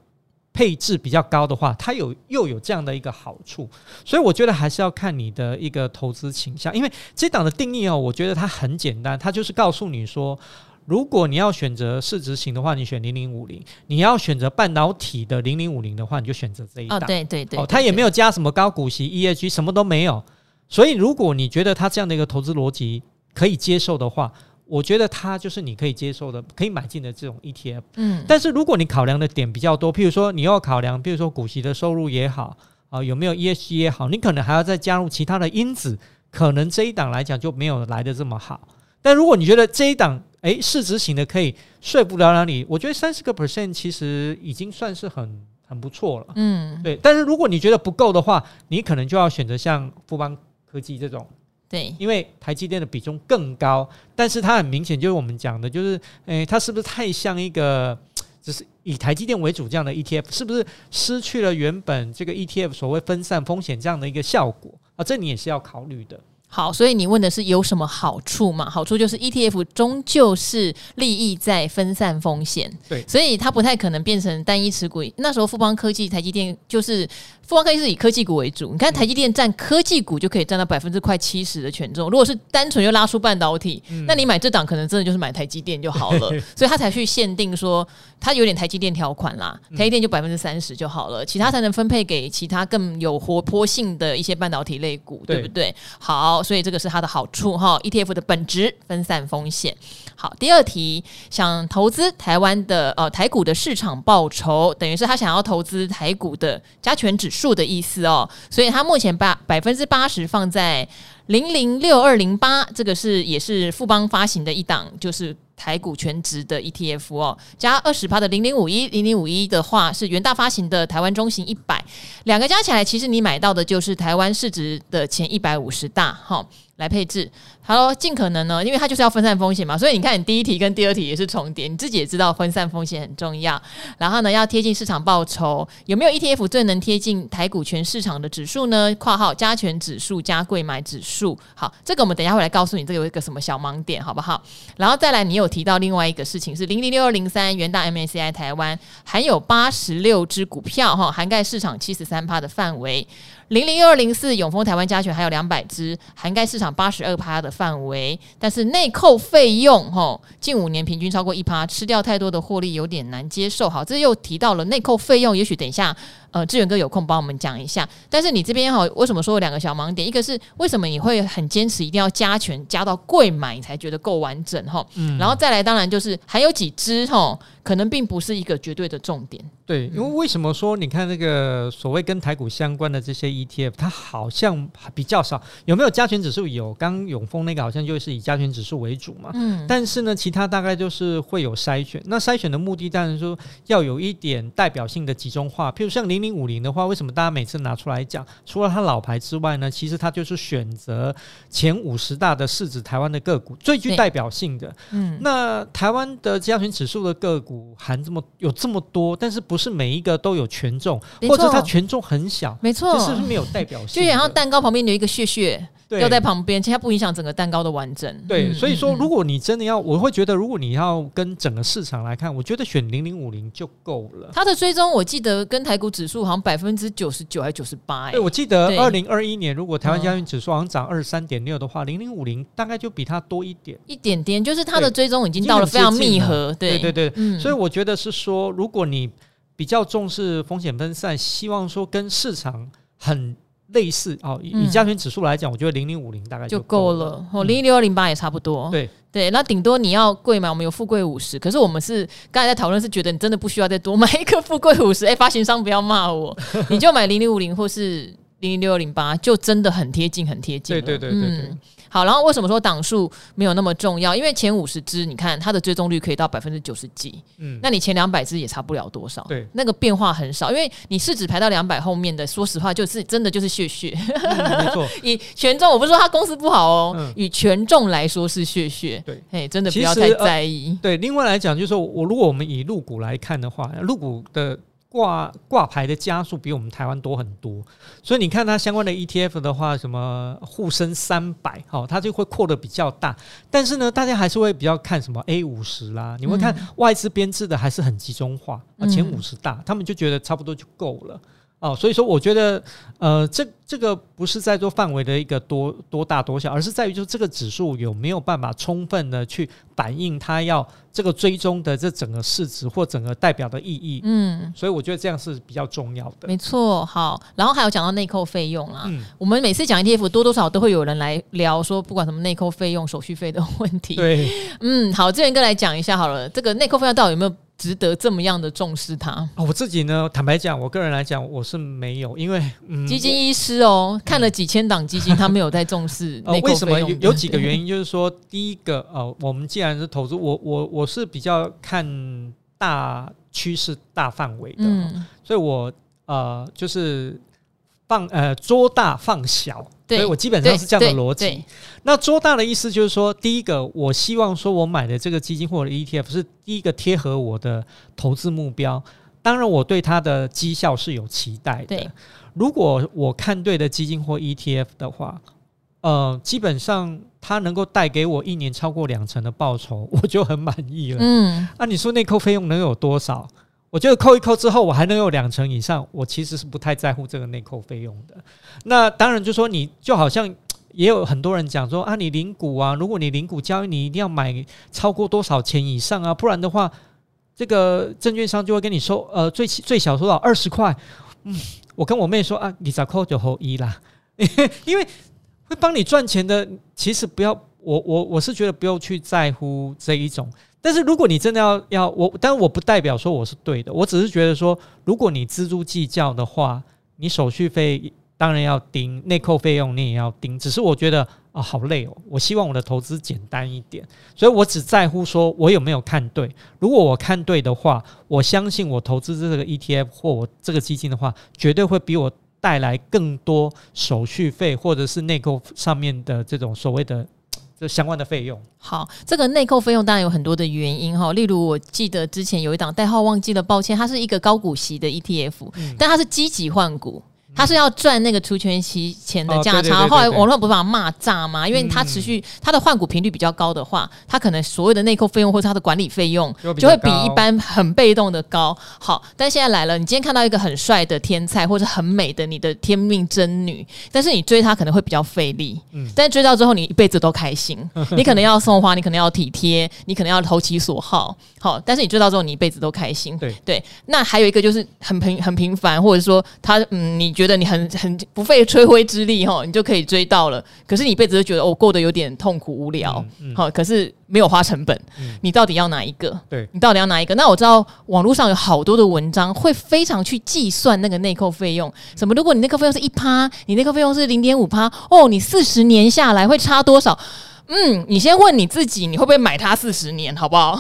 配置比较高的话，它有又有这样的一个好处。所以我觉得还是要看你的一个投资倾向，因为这档的定义哦，我觉得它很简单，它就是告诉你说。如果你要选择市值型的话，你选零零五零；你要选择半导体的零零五零的话，你就选择这一档。哦，对对对，哦，它也没有加什么高股息 ESG，什么都没有。所以，如果你觉得它这样的一个投资逻辑可以接受的话，我觉得它就是你可以接受的、可以买进的这种 ETF。嗯。但是，如果你考量的点比较多，譬如说你要考量，譬如说股息的收入也好，啊，有没有 ESG 也好，你可能还要再加入其他的因子，可能这一档来讲就没有来的这么好。但如果你觉得这一档，诶市值型的可以说服了了你，我觉得三十个 percent 其实已经算是很很不错了。嗯，对。但是如果你觉得不够的话，你可能就要选择像富邦科技这种。对，因为台积电的比重更高，但是它很明显就是我们讲的，就是诶，它是不是太像一个只是以台积电为主这样的 ETF？是不是失去了原本这个 ETF 所谓分散风险这样的一个效果啊？这你也是要考虑的。好，所以你问的是有什么好处嘛？好处就是 ETF 终究是利益在分散风险，对，所以它不太可能变成单一持股。那时候富邦科技、台积电就是。富邦科技是以科技股为主，你看台积电占科技股就可以占到百分之快七十的权重。如果是单纯就拉出半导体，嗯、那你买这档可能真的就是买台积电就好了。(laughs) 所以他才去限定说，他有点台积电条款啦，台积电就百分之三十就好了，其他才能分配给其他更有活泼性的一些半导体类股，对不对？好，所以这个是它的好处哈。ETF 的本质分散风险。好，第二题，想投资台湾的呃台股的市场报酬，等于是他想要投资台股的加权指数。的意思哦，所以他目前把百分之八十放在零零六二零八，这个是也是富邦发行的一档，就是台股权值的 ETF 哦，加二十趴的零零五一零零五一的话是元大发行的台湾中型一百，两个加起来，其实你买到的就是台湾市值的前一百五十大哈。来配置，好咯，尽可能呢，因为它就是要分散风险嘛，所以你看，你第一题跟第二题也是重叠，你自己也知道分散风险很重要。然后呢，要贴近市场报酬，有没有 ETF 最能贴近台股权市场的指数呢？括号加权指数加贵买指数。好，这个我们等一下会来告诉你，这有一个什么小盲点，好不好？然后再来，你有提到另外一个事情是零零六二零三元大 M A C I 台湾含有八十六只股票哈，涵盖市场七十三趴的范围。零零六二零四永丰台湾加权还有两百只，涵盖市场八十二趴的范围，但是内扣费用吼，近五年平均超过一趴，吃掉太多的获利有点难接受。好，这又提到了内扣费用，也许等一下。呃，志远哥有空帮我们讲一下。但是你这边哈，为什么说有两个小盲点？一个是为什么你会很坚持一定要加权加到贵买你才觉得够完整哈？嗯，然后再来，当然就是还有几只哈，可能并不是一个绝对的重点。对，因为为什么说你看那个所谓跟台股相关的这些 ETF，它好像比较少。有没有加权指数？有，刚永丰那个好像就是以加权指数为主嘛。嗯。但是呢，其他大概就是会有筛选。那筛选的目的当然说要有一点代表性的集中化，譬如像零零五零的话，为什么大家每次拿出来讲？除了它老牌之外呢，其实它就是选择前五十大的市值台湾的个股最具代表性的。嗯，那台湾的加权指数的个股含这么有这么多，但是不是每一个都有权重，或者它权重很小，没错，就是没有代表性。就然后蛋糕旁边有一个屑屑。对要在旁边，其实它不影响整个蛋糕的完整。对，所以说如果你真的要，我会觉得如果你要跟整个市场来看，我觉得选零零五零就够了。它的追踪我记得跟台股指数好像百分之九十九还是九十八。对，我记得二零二一年如果台湾加权指数好像涨二十三点六的话，零零五零大概就比它多一点，一点点，就是它的追踪已经到了非常密合。对对对，嗯，所以我觉得是说，如果你比较重视风险分散，希望说跟市场很。类似哦，以加权指数来讲，我觉得零零五零大概就够了。哦，零零六二零八也差不多。对对，那顶多你要贵嘛，我们有富贵五十。可是我们是刚才在讨论，是觉得你真的不需要再多买一个富贵五十。哎，发行商不要骂我，你就买零零五零或是零零六二零八，就真的很贴近，很贴近。对对对对对。嗯好，然后为什么说档数没有那么重要？因为前五十只，你看它的追踪率可以到百分之九十几，嗯，那你前两百只也差不了多少，对，那个变化很少。因为你市值排到两百后面的，说实话就是真的就是屑屑，嗯、没错。(laughs) 以权重，我不是说他公司不好哦，嗯、以权重来说是屑屑，对，哎，真的不要太在意。呃、对，另外来讲，就是说我如果我们以入股来看的话，入股的。挂挂牌的家数比我们台湾多很多，所以你看它相关的 ETF 的话，什么沪深三百，好，它就会扩得比较大。但是呢，大家还是会比较看什么 A 五十啦，你会看外资编制的还是很集中化，啊，前五十大，他们就觉得差不多就够了。哦，所以说我觉得，呃，这这个不是在做范围的一个多多大多小，而是在于就是这个指数有没有办法充分的去反映它要这个追踪的这整个市值或整个代表的意义。嗯，所以我觉得这样是比较重要的。没错，好，然后还有讲到内扣费用啦，嗯，我们每次讲 ETF 多多少少都会有人来聊说，不管什么内扣费用、手续费的问题。对，嗯，好，志远哥来讲一下好了，这个内扣费用到底有没有？值得这么样的重视它？哦，我自己呢，坦白讲，我个人来讲，我是没有，因为、嗯、基金医师哦，看了几千档基金，他没有在重视。(laughs) 呃，为什么有？有几个原因，就是说，第一个，呃，我们既然是投资，我我我是比较看大趋势、大范围的，嗯、所以我呃，就是放呃捉大放小。对，所以我基本上是这样的逻辑。那做大的意思就是说，第一个，我希望说我买的这个基金或者 ETF 是第一个贴合我的投资目标。当然，我对它的绩效是有期待的。如果我看对的基金或 ETF 的话，呃，基本上它能够带给我一年超过两成的报酬，我就很满意了。嗯，那、啊、你说内扣费用能有多少？我觉得扣一扣之后，我还能有两成以上，我其实是不太在乎这个内扣费用的。那当然，就说你就好像也有很多人讲说啊，你零股啊，如果你零股交易，你一定要买超过多少钱以上啊，不然的话，这个证券商就会跟你收呃最最小收到二十块。嗯，我跟我妹说啊，你咋扣就扣一啦，(laughs) 因为会帮你赚钱的，其实不要我我我是觉得不用去在乎这一种。但是如果你真的要要我，但我不代表说我是对的，我只是觉得说，如果你锱铢计较的话，你手续费当然要盯，内扣费用你也要盯。只是我觉得啊、好累哦。我希望我的投资简单一点，所以我只在乎说我有没有看对。如果我看对的话，我相信我投资这个 ETF 或我这个基金的话，绝对会比我带来更多手续费或者是内扣上面的这种所谓的。这相关的费用，好，这个内扣费用当然有很多的原因哈，例如我记得之前有一档代号忘记了，抱歉，它是一个高股息的 ETF，嗯，但它是积极换股。他是要赚那个除权息前的价差，哦、后来网络不是把他骂炸吗？因为他持续他的换股频率比较高的话，他可能所谓的内扣费用或者他的管理费用就会比一般很被动的高。好，但现在来了，你今天看到一个很帅的天才或者很美的你的天命真女，(laughs) 但是你追她可能会比较费力，嗯，但追到之后你一辈子都开心。(laughs) 你可能要送花，你可能要体贴，你可能要投其所好，好，但是你追到之后你一辈子都开心。对对，那还有一个就是很平很平凡，或者说他嗯，你觉得。觉得你很很不费吹灰之力哈，你就可以追到了。可是你一辈子都觉得哦，过得有点痛苦无聊，好、嗯嗯，可是没有花成本。嗯、你到底要哪一个？对，你到底要哪一个？那我知道网络上有好多的文章会非常去计算那个内扣费用。什么？如果你内扣费用是一趴，你内扣费用是零点五趴，哦，你四十年下来会差多少？嗯，你先问你自己，你会不会买它四十年？好不好？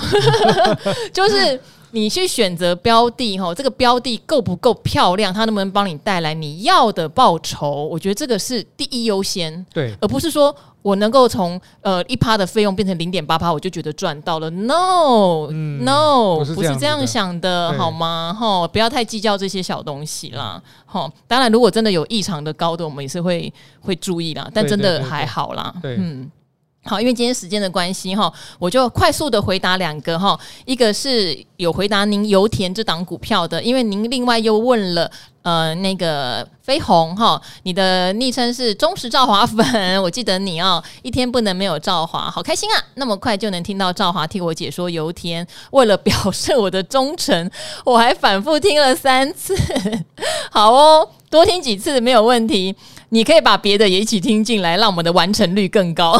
(laughs) 就是。你去选择标的哈，这个标的够不够漂亮？它能不能帮你带来你要的报酬？我觉得这个是第一优先，对，而不是说我能够从呃一趴的费用变成零点八趴，我就觉得赚到了。No，No，、嗯、no, 不是这样想的，好吗？哈，不要太计较这些小东西啦。哈，当然，如果真的有异常的高的，我们也是会会注意啦。但真的还好啦，嗯。好，因为今天时间的关系哈，我就快速的回答两个哈，一个是有回答您油田这档股票的，因为您另外又问了呃那个飞鸿哈，你的昵称是忠实兆华粉，(laughs) 我记得你哦，一天不能没有兆华，好开心啊，那么快就能听到兆华替我解说油田，为了表示我的忠诚，我还反复听了三次，(laughs) 好哦，多听几次没有问题。你可以把别的也一起听进来，让我们的完成率更高。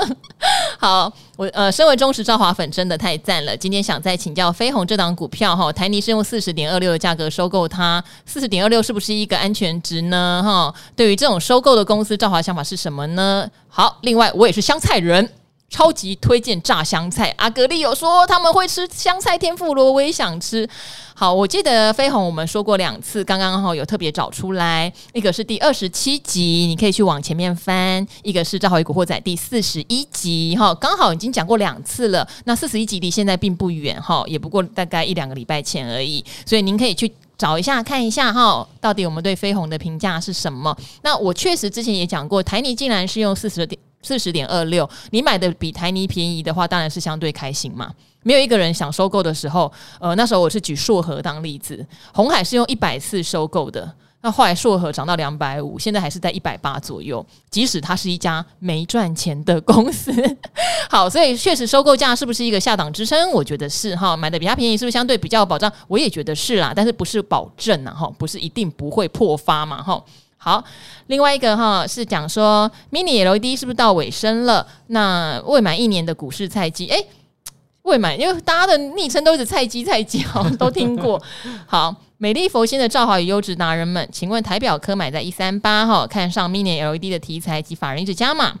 (laughs) 好，我呃，身为忠实赵华粉，真的太赞了。今天想再请教飞鸿这档股票哈，台泥是用四十点二六的价格收购它，四十点二六是不是一个安全值呢？哈，对于这种收购的公司，赵华想法是什么呢？好，另外我也是香菜人。超级推荐炸香菜，阿格力有说他们会吃香菜天妇罗，我也想吃。好，我记得飞鸿我们说过两次，刚刚好有特别找出来，一个是第二十七集，你可以去往前面翻；一个是《兆华与古惑仔》第四十一集，哈，刚好已经讲过两次了。那四十一集离现在并不远，哈，也不过大概一两个礼拜前而已，所以您可以去找一下看一下，哈，到底我们对飞鸿的评价是什么？那我确实之前也讲过，台尼竟然是用四十点。四十点二六，你买的比台泥便宜的话，当然是相对开心嘛。没有一个人想收购的时候，呃，那时候我是举硕和当例子，红海是用一百四收购的，那后来硕和涨到两百五，现在还是在一百八左右。即使它是一家没赚钱的公司，(laughs) 好，所以确实收购价是不是一个下档支撑？我觉得是哈，买的比它便宜是不是相对比较有保障？我也觉得是啦，但是不是保证呐哈，不是一定不会破发嘛哈。好，另外一个哈是讲说，Mini LED 是不是到尾声了？那未满一年的股市菜鸡，诶，未满，因为大家的昵称都是菜鸡菜鸡哦，都听过。(laughs) 好，美丽佛心的赵豪与优质达人们，请问台表科买在一三八哈，看上 Mini LED 的题材及法人一直加码。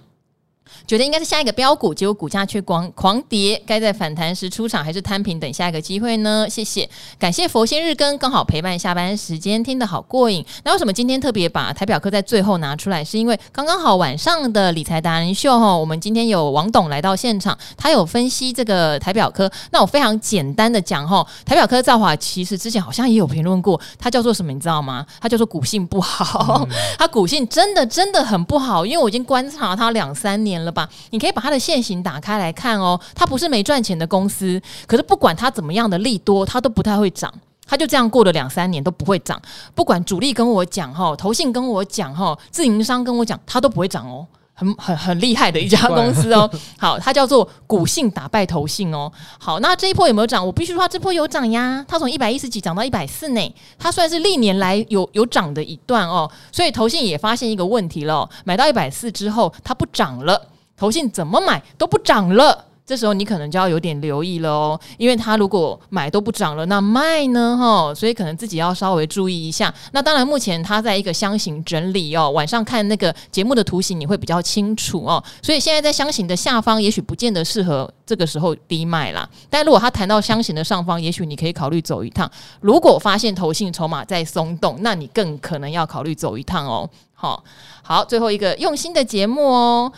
觉得应该是下一个标股，结果股价却狂狂跌，该在反弹时出场还是摊平等下一个机会呢？谢谢，感谢佛心日更，刚好陪伴下班时间，听得好过瘾。那为什么今天特别把台表科在最后拿出来？是因为刚刚好晚上的理财达人秀哈，我们今天有王董来到现场，他有分析这个台表科。那我非常简单的讲哈，台表科造化其实之前好像也有评论过，它叫做什么你知道吗？它叫做股性不好，(laughs) 它股性真的真的很不好，因为我已经观察它两三年了吧。你可以把它的线型打开来看哦，它不是没赚钱的公司，可是不管它怎么样的利多，它都不太会涨，它就这样过了两三年都不会涨。不管主力跟我讲哈，投信跟我讲哈，自营商跟我讲，它都不会涨哦，很很很厉害的一家公司哦。(laughs) 好，它叫做股性打败投信哦。好，那这一波有没有涨？我必须说它这波有涨呀，它从一百一十几涨到一百四呢，它算是历年来有有涨的一段哦。所以投信也发现一个问题了，买到一百四之后，它不涨了。投信怎么买都不涨了，这时候你可能就要有点留意了哦，因为他如果买都不涨了，那卖呢？哈，所以可能自己要稍微注意一下。那当然，目前它在一个箱型整理哦，晚上看那个节目的图形你会比较清楚哦。所以现在在箱型的下方，也许不见得适合这个时候低卖啦。但如果它谈到箱型的上方，也许你可以考虑走一趟。如果发现投信筹码在松动，那你更可能要考虑走一趟哦。好，好，最后一个用心的节目哦。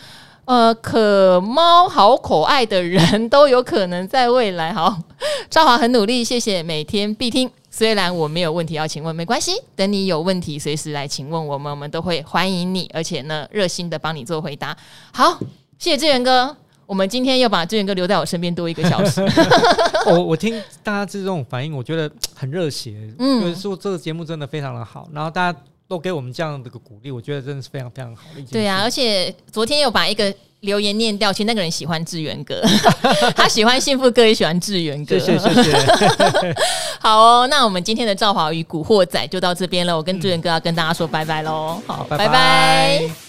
呃，可猫好可爱的人都有可能在未来。好，(laughs) 赵华很努力，谢谢每天必听。虽然我没有问题要请问，没关系，等你有问题随时来请问我们，我们都会欢迎你，而且呢，热心的帮你做回答。好，谢谢志远哥，我们今天又把志远哥留在我身边多一个小时。(laughs) 我我听大家这种反应，我觉得很热血。嗯，就是说这个节目真的非常的好，然后大家。都给我们这样的个鼓励，我觉得真的是非常非常好的一件事。对啊，而且昨天有把一个留言念掉，其实那个人喜欢志源哥，(laughs) 他喜欢幸福哥，也喜欢志源哥。谢谢谢谢。(laughs) 好哦，那我们今天的赵华与古惑仔就到这边了。我跟志源哥要跟大家说拜拜喽。好，拜拜。拜拜。